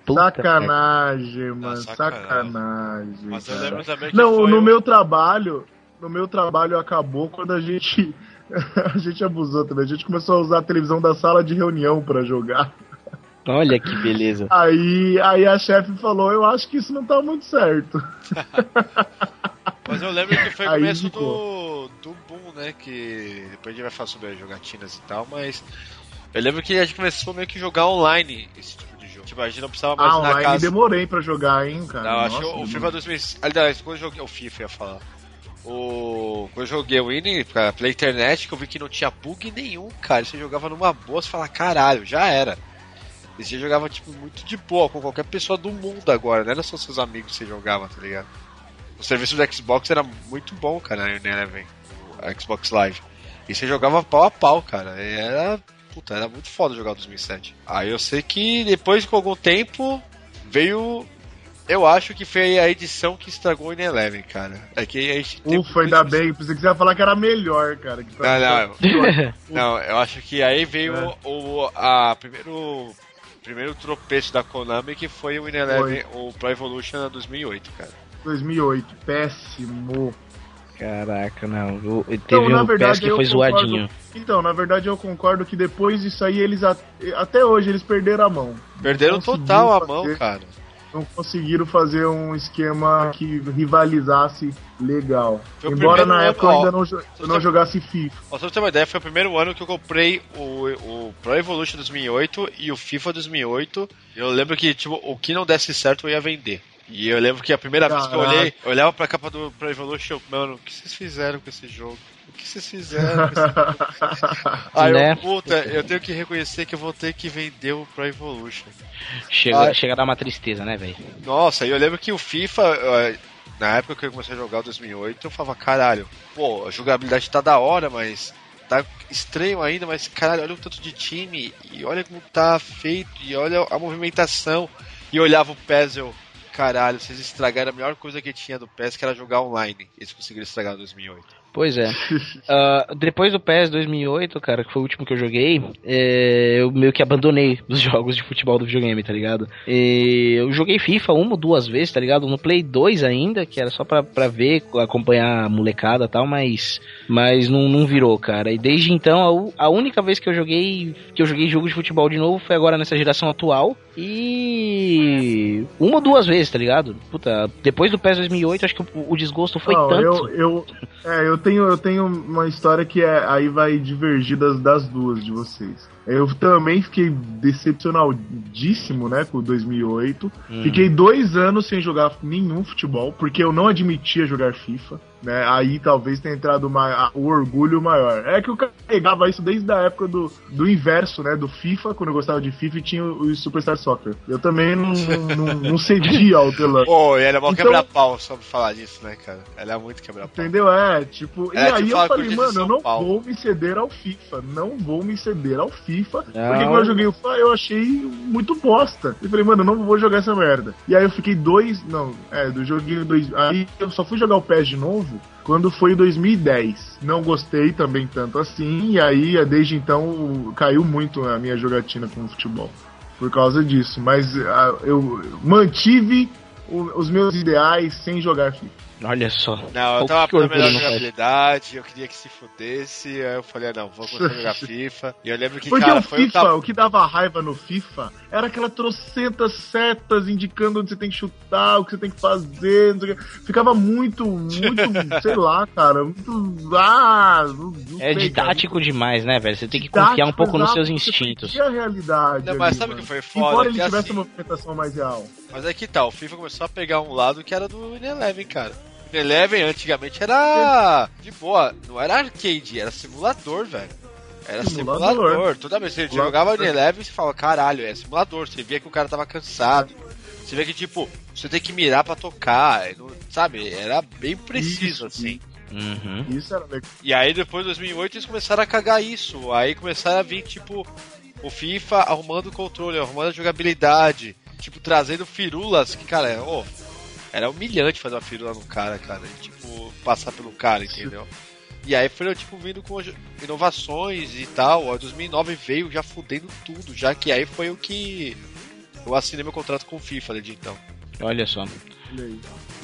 Puta merda. Sacanagem, mano. sacanagem. Sacanagem. Cara. que Não, foi no o- meu trabalho, no meu trabalho acabou quando a gente a gente abusou também. A gente começou a usar a televisão da sala de reunião pra jogar. Olha que beleza. Aí, aí a chefe falou: "Eu acho que isso não tá muito certo". Mas eu lembro que foi o começo do, do boom, né? Que depois a gente vai falar sobre as jogatinas e tal, mas eu lembro que a gente começou meio que jogar online esse tipo de jogo. Tipo, a gente não precisava mais Ah, online casa. demorei pra jogar, hein, cara. Não, acho que o. FIFA 2000. Aliás, quando eu joguei. O FIFA ia falar. O, quando eu joguei o Winning pra- pela internet, que eu vi que não tinha bug nenhum, cara. Você jogava numa boa, você fala, caralho, já era. E você jogava, tipo, muito de boa com qualquer pessoa do mundo agora, não era só seus amigos que você jogava, tá ligado? O serviço do Xbox era muito bom, cara, na Eleven, o Xbox Live. E você jogava pau a pau, cara. E era. Puta, era muito foda jogar o 2007. Aí eu sei que depois, com algum tempo, veio Eu acho que foi a edição que estragou o Ineleven, cara. É que a gente tem Ufa, ainda bem. Pensei que você ia falar que era melhor, cara. Que tá- Não, não. Não, eu acho que aí veio É. o, a primeiro, primeiro tropeço da Konami, que foi o Ineleven, o Pro Evolution 2008, cara. 2008, péssimo. Caraca, não. o- Teve Então, na um verdade, que eu foi concordo- zoadinho. Então, na verdade, eu concordo que depois disso aí, eles até hoje eles perderam a mão. Perderam total a mão, cara. Não conseguiram fazer um esquema que rivalizasse legal. Foi Embora na ano, época eu ó, ainda não, jo- eu não jogasse FIFA. Pra você ter uma ideia, foi o primeiro ano que eu comprei o, o Pro Evolution 2008 e o FIFA 2008. Eu lembro que, tipo, o que não desse certo eu ia vender. E eu lembro que a primeira vez que eu Caraca. olhei, eu olhava pra capa do Pro Evolution, mano, o que vocês fizeram com esse jogo? O que vocês fizeram? Aí Né? eu, puta, eu tenho que reconhecer que eu vou ter que vender o Pro Evolution. Chega, Ah. chega a dar uma tristeza, né, velho? Nossa, eu lembro que o FIFA, na época que eu comecei a jogar o 2008, eu falava, caralho, pô, a jogabilidade tá da hora, mas tá estranho ainda, mas caralho, olha o tanto de time, e olha como tá feito, e olha a movimentação. E olhava o eu, caralho, vocês estragaram a melhor coisa que tinha do PES, que era jogar online. Eles conseguiram estragar no 2008. Pois é. Ah, depois do PES 2008, cara, que foi o último que eu joguei, é, eu meio que abandonei os jogos de futebol do videogame, tá ligado? E eu joguei FIFA uma ou duas vezes, tá ligado? No Play 2 ainda, que era só pra, pra ver, acompanhar a molecada e tal, mas, mas não, não virou, cara. E desde então, a, a única vez que eu joguei que eu joguei jogo de futebol de novo foi agora nessa geração atual. E uma ou duas vezes, tá ligado? Puta, depois do PES 2008, acho que o, o desgosto foi Não, tanto. eu, eu, é, eu, tenho, eu tenho uma história que é, aí vai divergir das, das duas de vocês. Eu também fiquei decepcionadíssimo, né, com o 2008. Hum. Fiquei dois anos sem jogar nenhum futebol, porque eu não admitia jogar FIFA. Né, aí talvez tenha entrado uma, o orgulho maior. É que eu carregava isso desde a época do, do inverso, né? Do FIFA, quando eu gostava de FIFA e tinha o, o Superstar Soccer. Eu também não, não, não, cedia ao telão. Pô, e era mó Então- quebra-pau só pra falar disso, né, cara? Ela é muito quebra-pau. Entendeu? É, tipo, É, e aí tipo eu a falei, mano, eu não Paulo. vou me ceder ao FIFA, não vou me ceder ao FIFA, Não. porque quando eu joguei o FIFA eu achei muito bosta. Eu falei, mano, eu não vou jogar essa merda. E aí eu fiquei dois, não, é, do joguinho dois, aí eu só fui jogar o PES de novo quando foi em 2010. Não gostei também tanto assim, e aí desde então caiu muito a minha jogatina com o futebol. Por causa disso, mas ah, eu mantive o- os meus ideais sem jogar FIFA. Olha só. Não, eu tava orgulho melhor jogabilidade, eu queria que se fudesse, aí eu falei, ah, não, vou começar a jogar FIFA. E eu lembro que, Porque cara, o foi um FIFA, tapa- o que dava raiva no FIFA era aquela trocentas setas indicando onde você tem que chutar, o que você tem que fazer. não sei o quê. Ficava muito, muito, sei lá, cara, muito. Ah, não, não É didático demais, né, velho? Você tem que Didático, confiar um pouco nos exato, seus você instintos. sentia a realidade. Não, mas ali, sabe o que foi foda? Embora ele tivesse assim- uma movimentação mais real. Mas é que tal, o FIFA começou a pegar um lado que era do Ineleven, cara. O Ineleven antigamente era de boa, não era arcade, era simulador, velho. Era Simulador. simulador. Toda vez que você Simulador. jogava no Eleven, você falava, caralho, é simulador. Você via que o cara tava cansado. Você via que, tipo, você tem que mirar pra tocar. não- Sabe? Era bem preciso, Isso, assim. Uhum. Isso era legal. E aí depois de 2008 eles começaram a cagar isso. Aí começaram a vir, tipo, o FIFA arrumando o controle, arrumando a jogabilidade. Tipo, trazendo firulas que, cara, ô, era humilhante fazer uma firula no cara, cara. E, tipo, passar pelo cara, entendeu? E aí foi, tipo, vindo com inovações e tal. Ó, 2009 veio já fudendo tudo, já que aí foi o que eu assinei meu contrato com o FIFA desde então. Olha só.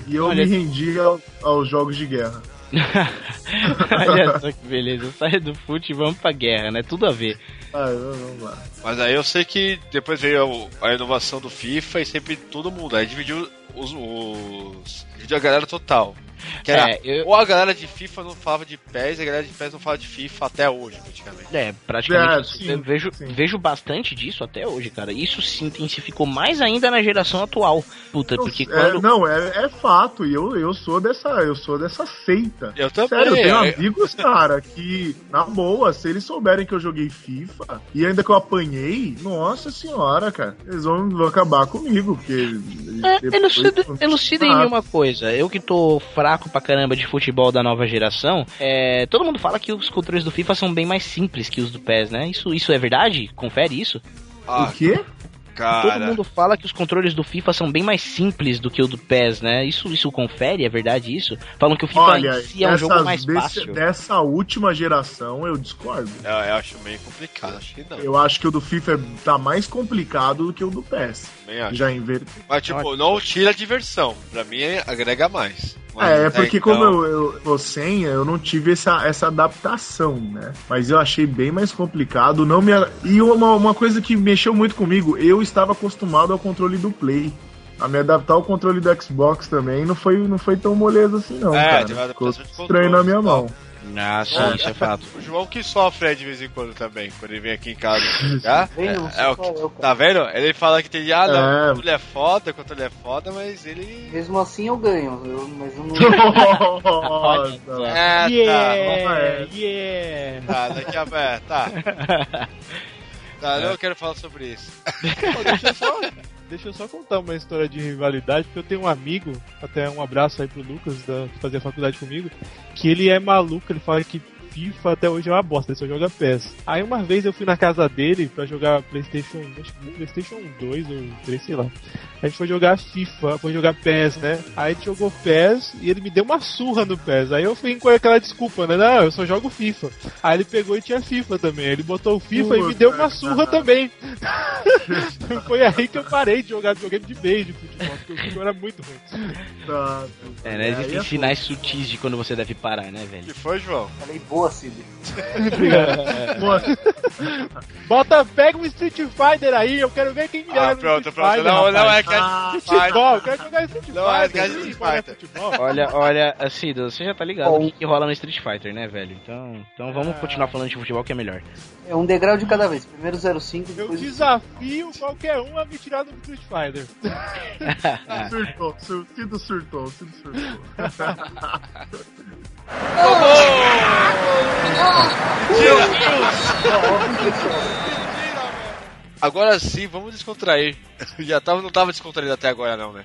E eu Olha- me rendi ao- aos jogos de guerra. Olha só que beleza. Sai do fute e vamos pra guerra, né? Tudo a ver. Ah, vamos lá. Mas aí eu sei que depois veio a, inovação do FIFA e sempre todo mundo. Aí dividiu os. os dividiu a galera total. Que era, É, eu- Ou a galera de FIFA não falava de PES e a galera de PES não fala de FIFA até hoje, praticamente. É, praticamente. É, sim, eu vejo, sim. vejo bastante disso até hoje, cara. Isso se intensificou mais ainda na geração atual. Puta, porque É, quando. não, é, é fato, e eu, eu sou dessa, eu sou dessa seita. Eu também. Sério, eu tenho eu- amigos, cara, que, na boa, se eles souberem que eu joguei FIFA e ainda que eu apanhei, nossa senhora, cara, eles vão, vão acabar comigo, porque. É, mim uma coisa. Eu que tô fraco pra caramba de futebol da nova geração, é, todo mundo fala que os controles do FIFA são bem mais simples que os do PES, né? Isso, isso é verdade? Confere isso? Ah, O quê? Cara. Todo mundo fala que os controles do FIFA são bem mais simples do que o do PES, né? Isso, isso confere? É verdade isso? Falam que o FIFA Olha, em si é um jogo mais desse- fácil. dessa última geração eu discordo. Eu, eu acho meio complicado, acho que não. Eu acho que o do FIFA tá mais complicado do que o do PES. Também acho. Já inverti. Mas, tipo, não tira a diversão. Pra mim, agrega mais. Mas, É, é porque então- como eu, eu sem, eu não tive essa, essa adaptação, né? Mas eu achei bem mais complicado. Não me... E uma, uma coisa que mexeu muito comigo, eu estava acostumado ao controle do Play. A me adaptar ao controle do Xbox também não foi, não foi tão moleza assim, não. É, cara. Ficou estranho na minha mão. Ah, sim, É. isso é fato. O João que sofre aí de vez em quando também, quando ele vem aqui em casa jogar. Não É, é o que- tá vendo? Ele fala que tem. Ah, não, É. controle é foda, o controle é foda, mas ele. Mesmo assim eu ganho, eu- mas eu não. Nossa, É, Yeah, yeah. tá. Tá, daqui a. É, tá. Tá, eu não quero falar sobre isso. Pô, deixa, eu só, deixa eu só contar uma história de rivalidade, porque eu tenho um amigo, até um abraço aí pro Lucas, da, que fazia faculdade comigo, que ele é maluco, ele fala que FIFA até hoje é uma bosta, ele só joga PES. Aí uma vez eu fui na casa dele pra jogar Playstation, acho que Playstation 2 ou 3, sei lá. A gente foi jogar FIFA, foi jogar PES, né? Aí a gente jogou PES e ele me deu uma surra no PES. Aí eu fui com aquela desculpa, né? Não, eu só jogo FIFA. Aí ele pegou e tinha FIFA também. Ele botou o FIFA e me deu uma surra também. Foi aí que eu parei de jogar videogame de de futebol, porque o FIFA era muito ruim. Tá, É, né? Existem sinais sutis de quando você deve parar, né, velho? que foi, João? Falei boa, Cid. Bota, pega um Street Fighter aí, eu quero ver quem ganha Ah, pronto, Street pronto. Fighter, Não, não é rapaz. que é Ah, Futebol, eu quero jogar Street Não é Fighter. que é Street Fighter. futebol. Olha, olha, assim, você já tá ligado o que, que rola no Street Fighter, né, velho? Então, então vamos continuar falando de futebol que é melhor. É um degrau de cada vez. Primeiro 05, Eu depois. desafio qualquer um a me tirar do Street Fighter. Surtou, sur- Cido surtou, Cido surtou. Agora sim, vamos descontrair. Já tava, não tava descontraído até agora, não, né?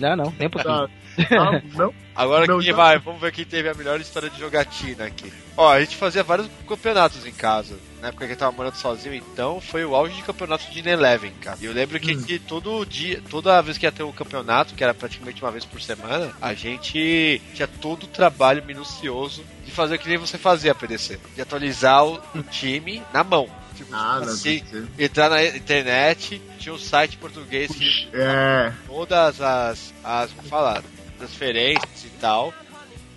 Não, não, nem pouquinho. Tá, não? Agora Não, quem vai? Vamos ver quem teve a melhor história de jogatina aqui. Ó, a gente fazia vários campeonatos em casa. Na época que eu tava morando sozinho, então foi o auge de campeonato de Eleven, cara. E eu lembro que, que todo dia, toda vez que ia ter um campeonato, que era praticamente uma vez por semana, a gente tinha todo o trabalho minucioso de fazer o que nem você fazia, PDC. De atualizar o, o time na mão. Tipo, Ah, não assim, entrar na internet, tinha um site português que É. todas as, as como fala, transferências e tal.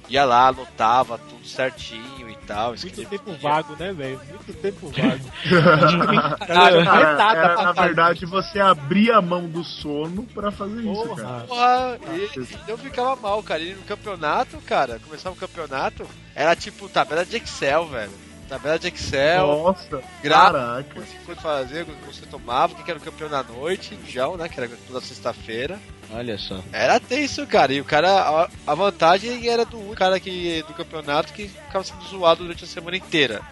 Ia lá, anotava tudo certinho tal. Muito escrevia. tempo vago, né, velho? Muito tempo vago. Cara, Cara, era, na verdade você abria a mão do sono pra fazer isso, cara. Porra. Porra, e, eu ficava mal, cara. E no campeonato, cara, começava o campeonato, era tipo tabela de Excel, velho. Tabela de Excel, Nossa, Gra- caraca. quanto fazer, quanto você tomava, o que que era o campeão da noite, João, né? Que era toda sexta-feira. Olha só. Era tenso, cara. E o cara, a, a vantagem era do único cara que, do campeonato que ficava sendo zoado durante a semana inteira.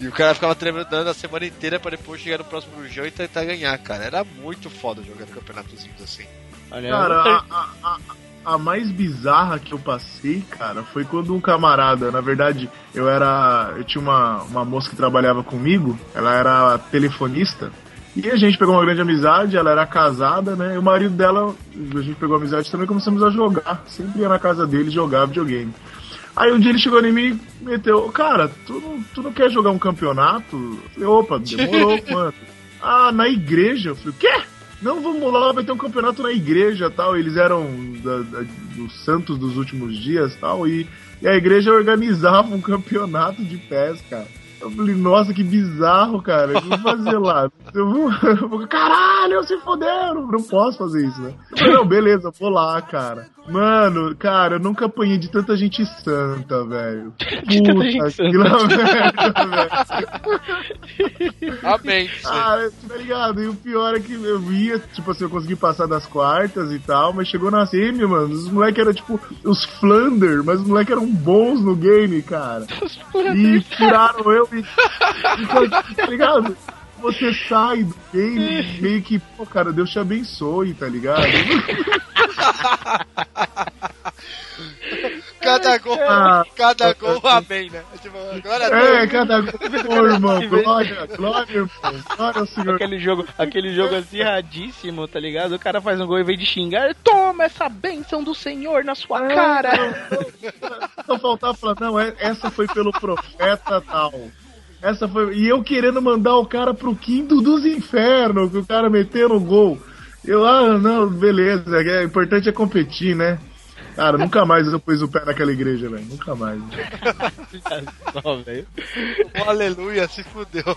E o cara ficava treinando a semana inteira pra depois chegar no próximo jogo e tentar ganhar, cara. Era muito foda jogar campeonatozinhos assim. Olha, Cara, a, a- a- a mais bizarra que eu passei, cara, foi quando um camarada, na verdade, eu era. Eu tinha uma, uma moça que trabalhava comigo, ela era telefonista. E a gente pegou uma grande amizade, ela era casada, né? E o marido dela, a gente pegou amizade também começamos a jogar. Sempre ia na casa dele jogar videogame. Aí um dia ele chegou em mim e meteu, cara, tu não, tu não quer jogar um campeonato? Eu falei, opa, demorou, mano. Ah, na igreja? Eu falei, o quê? Não, vamos lá, vai ter um campeonato na igreja tal. Eles eram da, da- dos santos dos últimos dias tal. E, e a igreja organizava um campeonato de pés, cara. Eu falei, nossa, que bizarro, cara. O que eu vou fazer lá? Eu vou, eu vou- caralho, se foderam. Não posso fazer isso, né? Eu falei, não, beleza, vou lá, cara. Mano, cara, eu nunca apanhei de tanta gente santa, velho. tanta gente santa. que lá, merda, velho. Amém. Ah, tá ligado? E o pior é que eu via, tipo assim, eu consegui passar das quartas e tal, mas chegou na semi, mano, os moleques eram tipo os Flander, mas os moleques eram bons no game, cara. E tiraram eu e. Então, tá ligado? Você sai do game meio que, pô, cara, Deus te abençoe, tá ligado? Cada gol, Ah. cada gol, amém, né? Tipo, glória a Deus. É, cada Ô, irmão, glória, glória, irmão. Glória ao Senhor. Aquele jogo, aquele jogo acirradíssimo, tá ligado? O cara faz um gol e vem de xingar. Toma essa bênção do Senhor na sua cara. Só faltava falar, não, é- essa foi pelo profeta tal. Essa foi. E eu querendo mandar o cara pro quinto dos infernos, que o cara metendo o gol. Eu, ah, não, beleza, é o importante é competir, né? Cara, nunca mais eu pus o pé naquela igreja, velho. Nunca mais. Só, velho. Aleluia, se fudeu.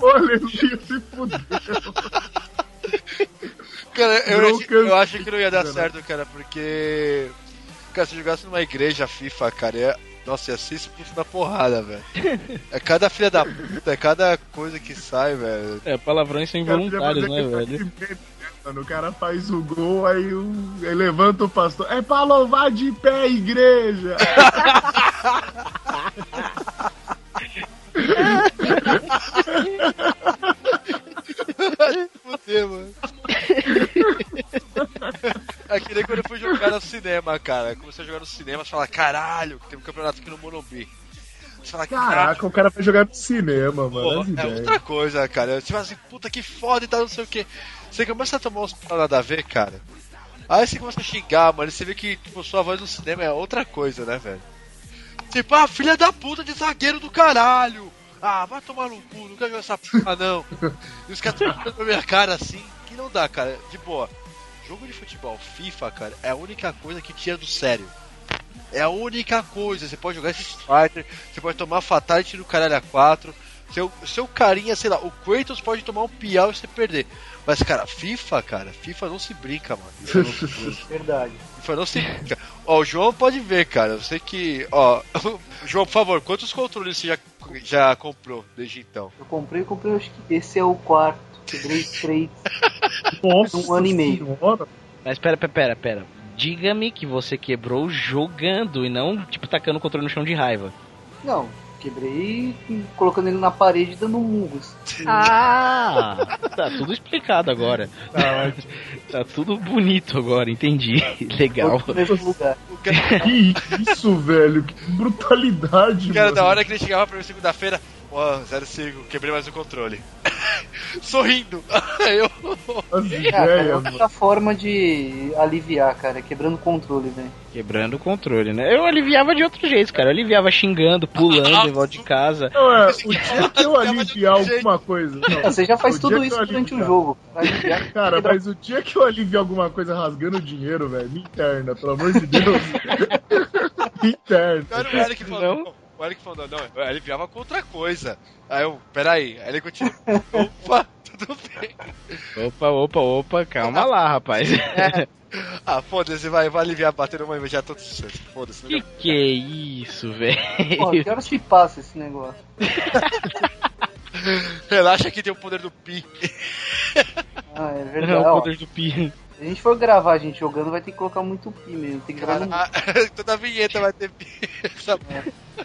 Aleluia, se fudeu. Cara, eu, Broken eu acho que não ia dar certo, cara, porque. Cara, se jogasse numa igreja FIFA, cara, ia. Nossa, ia ser expulso na porrada, velho. É cada filha da puta, é cada coisa que sai, velho. É, palavrões são involuntários, né, velho? Mano, o cara faz o gol, aí, o, aí levanta o pastor. É pra louvar de pé, igreja! Fudeu, mano. É que nem quando eu fui jogar no cinema, cara. Comecei a jogar no cinema, você fala, caralho, tem um campeonato aqui no Morumbi. Você fala. Caraca, o cara vai jogar no cinema, mano. Pô, é ideias. outra coisa, cara. Você fala assim, puta que foda e tal, não sei o que. Você começa a tomar uns pra nada a ver, cara. Aí você começa a xingar, mano. E você vê que tipo, sua voz no cinema é outra coisa, né, velho? Tipo, ah, filha da puta de zagueiro do caralho! Ah, vai tomar no cu, não quero jogar essa porra, não. E os caras estão pra minha cara assim, que não dá, cara. De boa. Jogo de futebol, FIFA, cara, é a única coisa que tira do sério. É a única coisa. Você pode jogar esse Fighter, você pode tomar Fatality no caralho a 4. Seu, seu carinha, sei lá, o Kratos pode tomar um piau e você perder. Mas, cara, FIFA, cara, FIFA não se brinca, mano. FIFA não se brinca. Verdade. FIFA não se brinca. Ó, o João pode ver, cara. Eu sei que. Ó, João, por favor, quantos controles você já, já comprou desde então? Eu comprei, eu comprei, acho que esse é o quarto. Quebrei três. Nossa um ano e meio. senhora. Mas pera, pera, pera, pera. Diga-me que você quebrou jogando e não, tipo, tacando o controle no chão de raiva. Não, quebrei colocando ele na parede e dando murros. Ah! tá tudo explicado agora. Tá, Tá tudo bonito agora, entendi. Legal. Que isso, velho? Que brutalidade, Cara, mano. da hora que ele chegava pra mim segunda-feira, ó, 05, quebrei mais o controle. Sorrindo. Eu. É, cara, é outra forma de aliviar, cara, quebrando o controle, velho. Quebrando o controle, né? Eu aliviava de outro jeito, cara. Eu aliviava xingando, pulando em volta de casa. Não, é, o dia que eu aliviar alguma coisa. Não, Ah, Você já faz tudo que isso durante o jogo. Aliviar, Cara, quebrar- mas o dia que eu aliviar alguma coisa rasgando dinheiro, velho, me interna, pelo amor de Deus. me interna. Não era o Eric falando. O Eric falando, não, eu aliviava com outra coisa. Aí eu, peraí, aí ele continua. Opa, tudo bem. Opa, opa, opa, calma lá, rapaz. Ah, foda-se, vai, vai aliviar, bater numa e já tô sucesso. Foda-se. que que é isso, velho? Pô, que horas se passa esse negócio? Relaxa que tem o poder do pi. Ah, é É verdade. o Ó, poder do pi. Se a gente for gravar a gente jogando, vai ter que colocar muito pi mesmo. Tem que gravar no... Toda vinheta vai ter pi. Essa-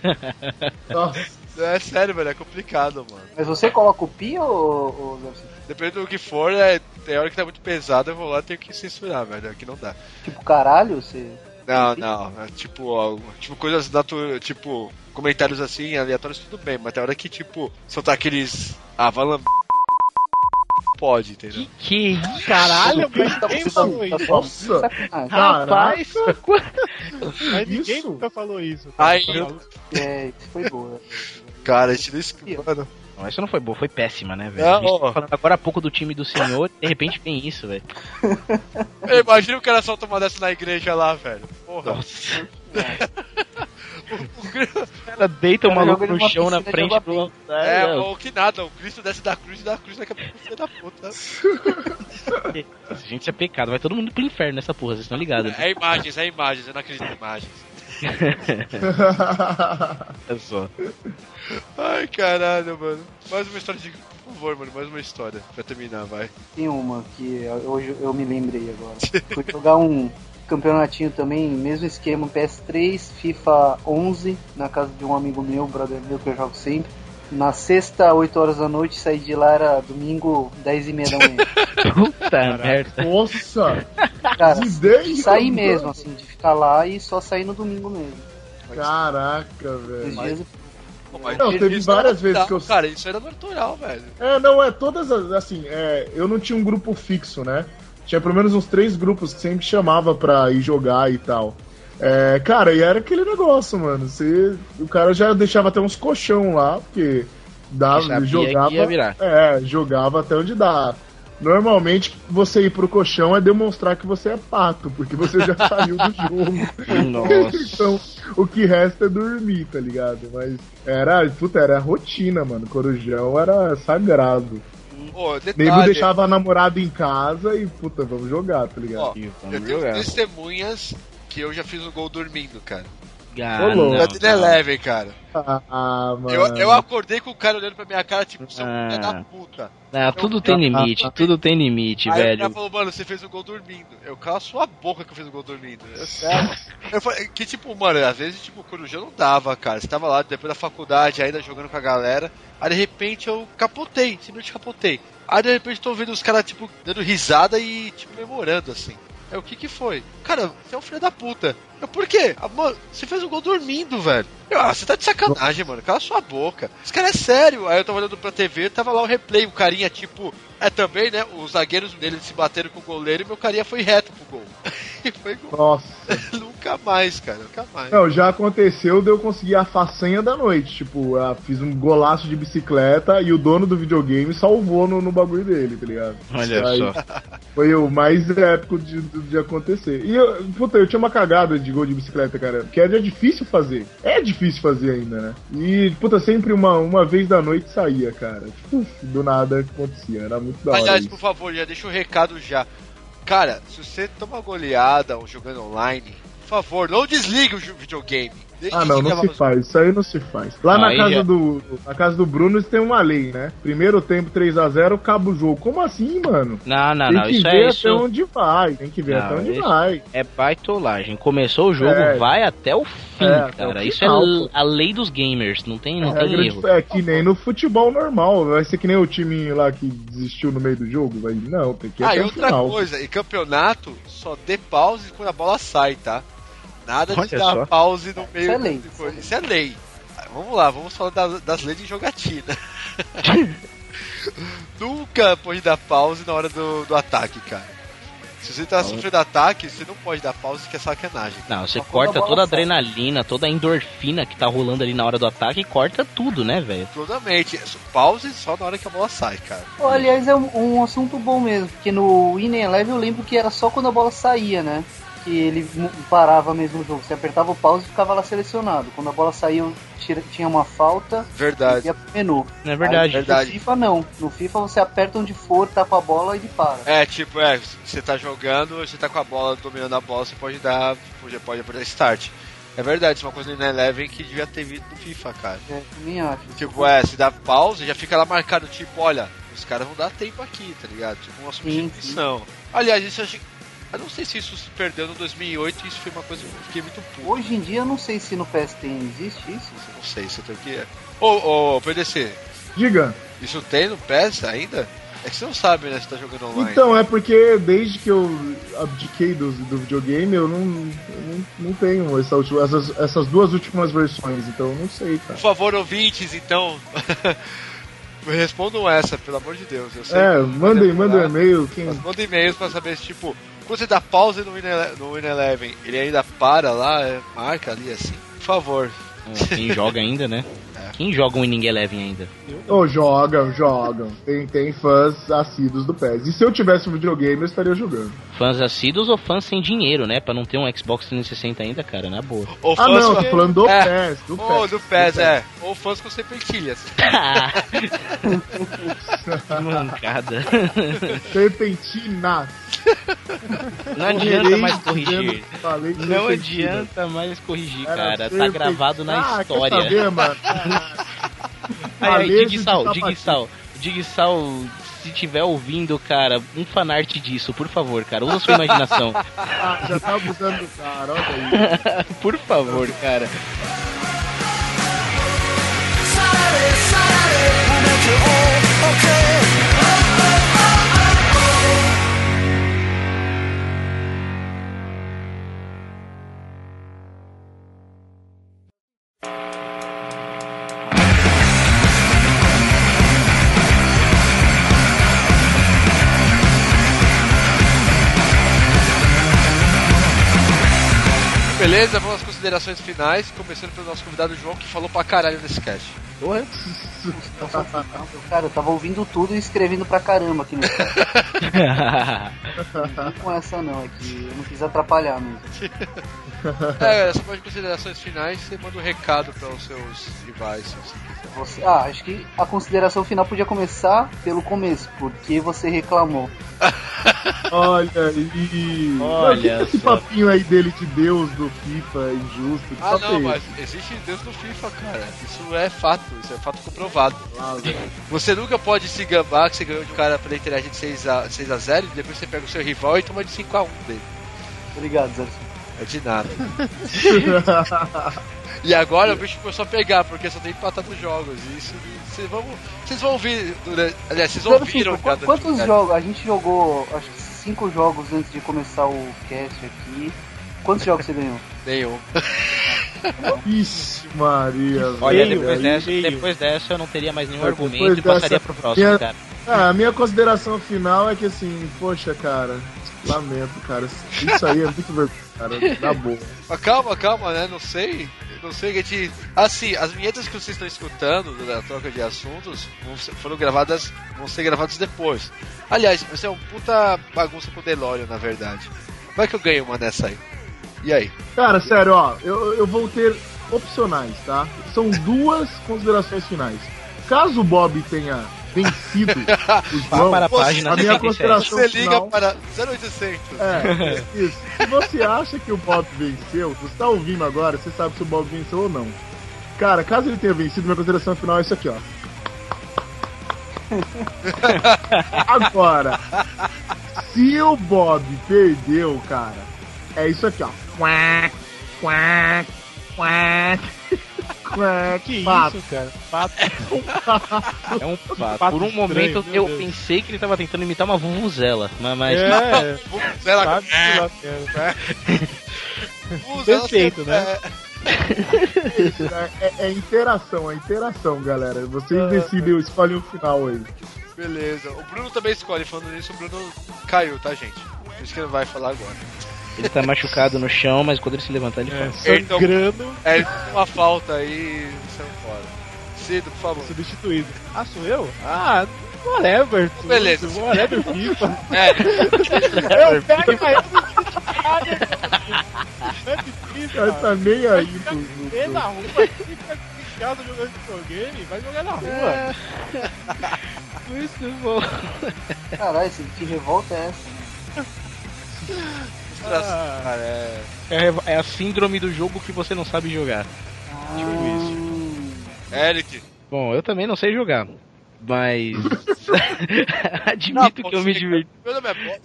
Nossa, É sério, velho, é complicado, mano. Mas você coloca o pi ou? Dependendo do que for, é, tem hora que tá muito pesado, eu vou lá e tenho que censurar, velho. Aqui não dá. tipo caralho? Você... Não, não. É tipo, ó, tipo coisas natu tipo, comentários assim, aleatórios, tudo bem, mas tem hora que, tipo, soltar aqueles. Ah, vai. Pode, entendeu? Que que? Caralho, Tá- mas tá- quem tá- falou tá isso? só- Nossa. Rapaz, Mas ninguém Isso? nunca falou isso. Aí, Só falou- É, isso foi boa. Cara, a gente não. Não, isso não foi boa, foi péssima, né, velho? Ó. tá falando agora há pouco do time do senhor, de repente vem isso, velho. Imagina o cara solta uma dessa na igreja lá, velho. Porra. Nossa. Cara deita o maluco no chão na frente do altar. é, É, ou que nada, o Cristo desce da cruz e dá a cruz na cabeça do filho da puta. Gente, isso é pecado. Vai todo mundo pro inferno nessa porra, vocês estão ligados? né? É imagens, é imagens, eu não acredito em imagens. É só. Ai, caralho, mano. Mais uma história de. Por favor, mano, mais uma história pra terminar, vai. Tem uma que hoje eu me lembrei agora. Fui jogar um campeonatinho também, mesmo esquema, PS3, FIFA 11, na casa de um amigo meu, brother meu, que eu jogo sempre. Na sexta, 8 horas da noite, saí de lá, era domingo, 10 e meia da manhã. Puta merda. Nossa! Cara, jogando. mesmo, assim, de ficar lá e só sair no domingo mesmo. Caraca, velho. Mas Não, teve várias vezes que eu- Cara, isso era natural, velho. É, não, é todas as. Assim, é, eu não tinha um grupo fixo, né? Tinha pelo menos uns três grupos que sempre chamava pra ir jogar e tal. É, cara, e era aquele negócio, mano. Você, o cara já deixava até uns colchão lá, porque dava, jogava. É, jogava até onde dá. Normalmente, você ir pro colchão é demonstrar que você é pato, porque você já saiu do jogo. Nossa. então, o que resta é dormir, tá ligado? Mas era, puta, era rotina, mano. Corujão era sagrado. Ô, Nego detalhe, deixava a namorada em casa e, puta, vamos jogar, tá ligado? ó, eu tenho testemunhas que eu já fiz um gol dormindo, cara. Ah, Ô, não, Eleven, cara. Ah, mano. Eu, eu acordei com o cara olhando pra minha cara, tipo, seu Ah. filho da puta. Ah, tudo tem limite, tudo tem limite, Aí o cara velho. falou, mano, você fez o gol dormindo. Eu cala sua boca que eu fiz o gol dormindo. É sério. eu falei, que tipo, mano, às vezes, tipo, o Corujão não dava, cara. Você tava lá depois da faculdade, ainda jogando com a galera. Aí de repente eu capotei, simplesmente capotei. Aí de repente tô vendo os caras, tipo, dando risada e, tipo, memorando assim. É o que que foi? Cara, você é um filho da puta. Eu, por quê? Ah, mano, você fez o gol dormindo, velho. Eu, ah, você tá de sacanagem, mano. Cala sua boca. Esse cara é sério. Aí eu tava olhando pra TV, tava lá o replay, o carinha, tipo. É também, né? Os zagueiros dele se bateram com o goleiro e meu carinha foi reto pro gol. e foi gol. Nossa. nunca mais, cara, nunca mais. Não, já aconteceu de eu conseguir a façanha da noite. Tipo, eu fiz um golaço de bicicleta e o dono do videogame salvou no, no bagulho dele, tá ligado? Olha Aí só. Foi o mais épico de, de, de acontecer. E, eu, puta, eu tinha uma cagada de gol de bicicleta, cara. Que é difícil fazer. É difícil fazer ainda, né? E, puta, sempre uma, uma vez da noite saía, cara. Tipo, do nada acontecia. Era muito da hora. Aliás, isso. por favor, já deixa um recado já. Cara, se você toma goleada ou jogando online, favor, não desligue o videogame. Deixa Ah, não, não se faz. Isso aí não se faz. Lá na Aí casa, já- do, na casa do Bruno tem uma lei, né? Primeiro tempo 3x0, acaba o jogo. Como assim, mano? Não, não, tem não, que isso ver é até isso. onde vai. Tem que ver Não, até onde isso- vai. É baitolagem. Começou o jogo, É. vai até o fim, É, até cara. o Isso é a lei dos gamers, não tem, não É, tem de- erro. é que nem no futebol normal. Vai ser que nem o time lá que desistiu no meio do jogo. Vai, não, tem que ir Ah, e até o outra final. coisa, em campeonato, só dê pause quando a bola sai, tá? Nada de Olha dar só. pause no meio. Isso é lei. de. Isso é lei. Ah, Vamos lá, vamos falar das, das leis de jogatina. Nunca pode dar pause na hora do, do ataque, cara. Se você tá sofrendo ataque, você não pode dar pause, que é sacanagem. Não, você Só corta a toda a adrenalina, toda a endorfina que tá rolando ali na hora do ataque e corta tudo, né, velho? Totalmente. Pause só na hora que a bola sai, cara. Oh, aliás, é um, um assunto bom mesmo, porque no Win Eleven eu lembro que era só quando a bola saía, né? Que ele parava mesmo o jogo. Você apertava o pause e ficava lá selecionado. Quando a bola saiu, tira- tinha uma falta, Verdade. ia pro menu. Não é verdade. Aí, Verdade. No FIFA não. No FIFA você aperta onde for, tapa a bola e ele para. É, tipo, é, você tá jogando, você tá com a bola, dominando a bola, você pode dar, pode, pode apertar start. É verdade, isso é uma coisa no Eleven que devia ter vindo no FIFA, cara. É, também acho. Tipo, é, se dá pausa, já fica lá marcado, tipo, olha, os caras vão dar tempo aqui, tá ligado? Tipo, uma substituição. Aliás, isso eu achei... Eu não sei se isso se perdeu no 2008 e isso foi uma coisa que eu fiquei muito puto. Hoje em dia eu não sei se no PS tem, existe isso. Não sei, você tem que... Ô, ô, PDC, Diga. isso tem no PS ainda? É que você não sabe, né, se tá jogando online. Então, é porque desde que eu abdiquei do, do videogame, eu não, eu não, não tenho essa última- essas, essas duas últimas versões, então eu não sei, cara. Por favor, ouvintes, então... Me respondam essa, pelo amor de Deus. Eu sei É, mandem, mandem um e-mail. Quem... Manda e-mails pra saber se, tipo, quando você dá pause no Win, Ele- no Win Eleven, ele ainda para lá, é, marca ali assim. Por favor. Quem joga ainda, né? Quem joga um Inning Eleven ainda? Oh, jogam, jogam. Tem, tem fãs assíduos do PES. E se eu tivesse um videogame, eu estaria jogando. Fãs assíduos ou fãs sem dinheiro, né? Pra não ter um Xbox 360 ainda, cara, na boa. Ou Ah, não, tô falando do é. PES, do Ou PES, do PES, do é. Ou fãs com serpentilhas. Que mancada. Serpentinas. Não adianta mais corrigir. que que Não adianta mais corrigir, cara. Tá gravado na Ah, quer história. saber, mano? Aí, aí, Digsal. Digsal, Digsal, se tiver ouvindo, cara, um fanart disso, por favor, cara, usa sua imaginação. Ah, já tá abusando do cara, olha aí. por favor, cara. Beleza, vamos às considerações finais, começando pelo nosso convidado João, que falou pra caralho nesse cast. Porra. Cara, eu tava ouvindo tudo e escrevendo pra caramba aqui no Não com essa não, é que eu não quis atrapalhar mesmo. É, essa parte de considerações finais, você manda um recado para os seus rivais, se você quiser. Você, ah, acho que a consideração final podia começar pelo começo, porque você reclamou. Olha aí. Olha esse só. papinho aí dele de Deus do FIFA injusto. que Ah, é não, esse? mas existe Deus no FIFA, cara. Isso é fato, isso é fato comprovado. Você nunca pode se gabar que você ganhou de um cara pela internet de 6 a, 6 a 0 e depois você pega o seu rival e toma de 5 a 1 dele. Obrigado, Zé. É de nada. E agora o bicho começou a pegar, porque só tem empatado os jogos. E isso vocês vão, vocês vão ouvir. durante- Aliás, vocês Zero ouviram qu- do quantos jogos? A gente jogou, acho que cinco jogos antes de começar o cast aqui. Quantos jogos você ganhou? Nenhum. Ixi, Maria. Olha, depois dessa, depois dessa eu não teria mais nenhum É, argumento depois e passaria dessa- pro próximo, minha- cara. Ah, a minha consideração final é que assim, poxa, cara, lamento, cara. Isso aí é muito vergonha, cara. Na boa. Mas calma, calma, né? Não sei. Não sei que a gente. Assim, as vinhetas que vocês estão escutando da troca de assuntos ser- foram gravadas. vão ser gravadas depois. Aliás, vai ser uma puta bagunça com o DeLorean, na verdade. Vai que eu ganho uma dessa aí. E aí? Cara, sério, ó, eu, eu vou ter opcionais, tá? São duas considerações finais. Caso o Bob tenha vencido o João, para a página a minha 77. consideração Você liga final... para 0800. É, isso. Se você acha que o Bob venceu, você tá ouvindo agora, você sabe se o Bob venceu ou não. Cara, caso ele tenha vencido, minha consideração final é isso aqui, ó. Agora, se o Bob perdeu, cara, é isso aqui, ó. Quack, quack, quack, quack. Que Pato. isso, cara? Pato. É um fato. fato Por um estranho, momento eu Deus. pensei que ele tava tentando imitar uma vuvuzela, mas, É, Sei lá, sabe quero. usa, Perfeito, né? É, é- é interação, é interação, galera. Vocês decidem, escolhem o final aí. é, beleza. O Bruno também escolhe. Falando nisso, o Bruno caiu, tá, gente? Por isso que ele vai falar agora. Ele tá machucado no chão, mas quando ele se levantar ele É, fala. Então- sangrando, É, ele uma falta aí saiu fora. Cido, por favor. substituído. Ah, sou eu? Ah, whatever. tudo, Beleza. Whatever FIFA. É, Eu pego a O cara tá nem aí pro- na rua, fica em casa jogando videogame, vai jogar na rua. Muito bom. Caralho, que revolta é essa? Cara, é. É, é a síndrome do jogo que você não sabe jogar. Ah, Eric. Bom, eu também não sei jogar. Mas. Admito que eu me diverti. Meu nome é.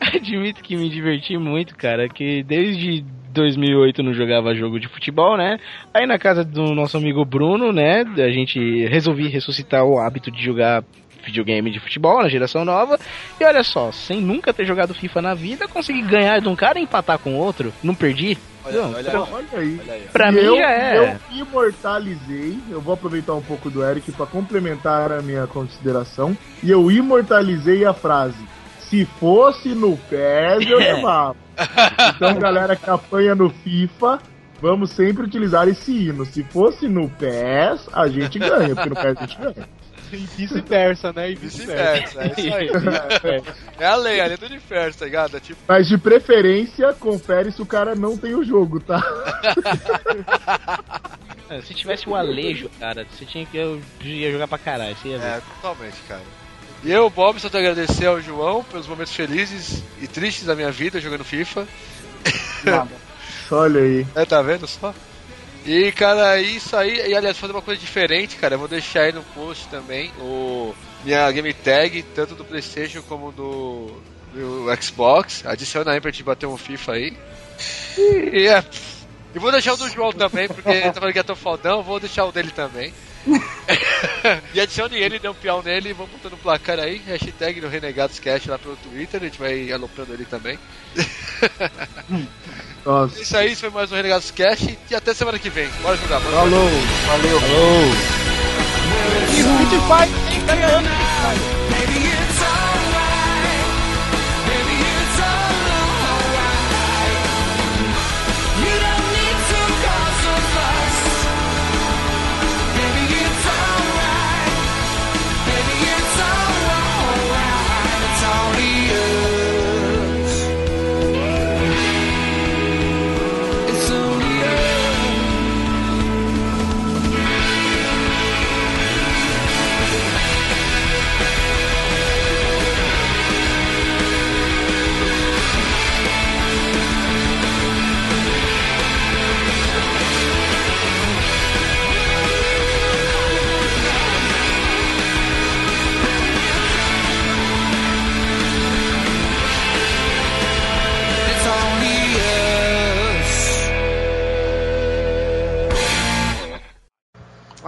Admito que me diverti muito, cara. Que desde 2008 não jogava jogo de futebol, né? Aí na casa do nosso amigo Bruno, né? A gente resolvi ressuscitar o hábito de jogar videogame de futebol na geração nova. E olha só, sem nunca ter jogado FIFA na vida, consegui ganhar de um cara e empatar com outro. Não perdi? Olha, Não, olha, pra- Olha aí. olha aí. Pra E mim eu, já é. Eu imortalizei, eu vou aproveitar um pouco do Eric para complementar a minha consideração. E eu imortalizei a frase: se fosse no PES, eu levava. então, galera que apanha no FIFA, vamos sempre utilizar esse hino. Se fosse no PES, a gente ganha, porque no PES a gente ganha. E vice-versa, né? E vice-versa. É isso aí. É a lei, a lei do universo, tá ligado? É tipo, Mas de preferência, confere se o cara não tem o jogo, tá? É, Se tivesse o Alejo, cara, você tinha que. Eu ia jogar pra caralho. Você ia ver. é, totalmente, cara. E eu, Bob, só tenho a agradecer ao João pelos momentos felizes e tristes da minha vida jogando FIFA. nada. Olha aí. É, tá vendo só? E, cara, isso aí. E, aliás, fazer uma coisa diferente, cara. Eu vou deixar aí no post também o minha game tag, tanto do PlayStation como do, do Xbox. Adiciona aí pra gente bater um FIFA aí. E, é. E vou deixar o do João também, porque ele tá falando que é tão fodão. Vou deixar o dele também. e adicione ele, dê um pião nele e vamos botando o placar aí. Hashtag no Renegados Cast lá pelo Twitter. A gente vai aloprando ele também. Nossa. Isso aí, isso foi mais um Renegados Cast. E até semana que vem. Bora jogar, bora jogar. Falou. Valeu. Maybe it's alright. Maybe it's all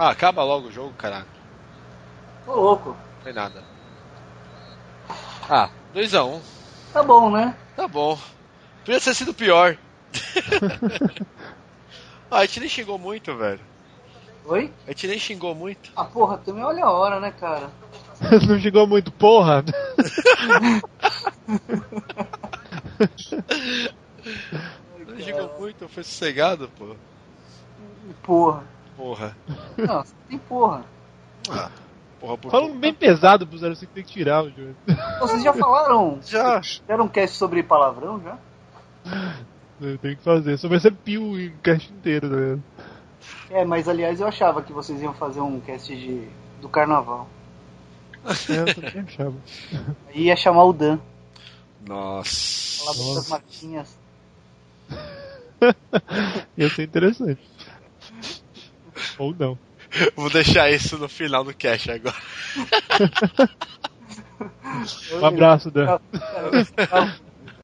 Ah, acaba logo o jogo, caralho. Tô louco. Não tem nada. Ah, 2x1. Um. Tá bom, né? Tá bom. Podia ter sido pior. ah, a gente nem xingou muito, velho. Oi? A gente nem xingou muito. Ah, porra, também olha a hora, né, cara? Não xingou muito, porra. Não xingou muito, foi sossegado, pô. Porra. Porra. Não, você tem porra. Ah, porra por Falando bem pesado pro 05 tem que tirar o jogo. Vocês já falaram? Já. Fizeram um cast sobre palavrão já? Tem que fazer. Só vai ser pio em cast inteiro, tá vendo? É, mas aliás eu achava que vocês iam fazer um cast de, do carnaval. É, eu também achava. Aí ia chamar o Dan. Nossa. Falar Nossa. marquinhas. Ia ser interessante. Ou não. Vou deixar isso no final do cast agora. Um abraço, Dan.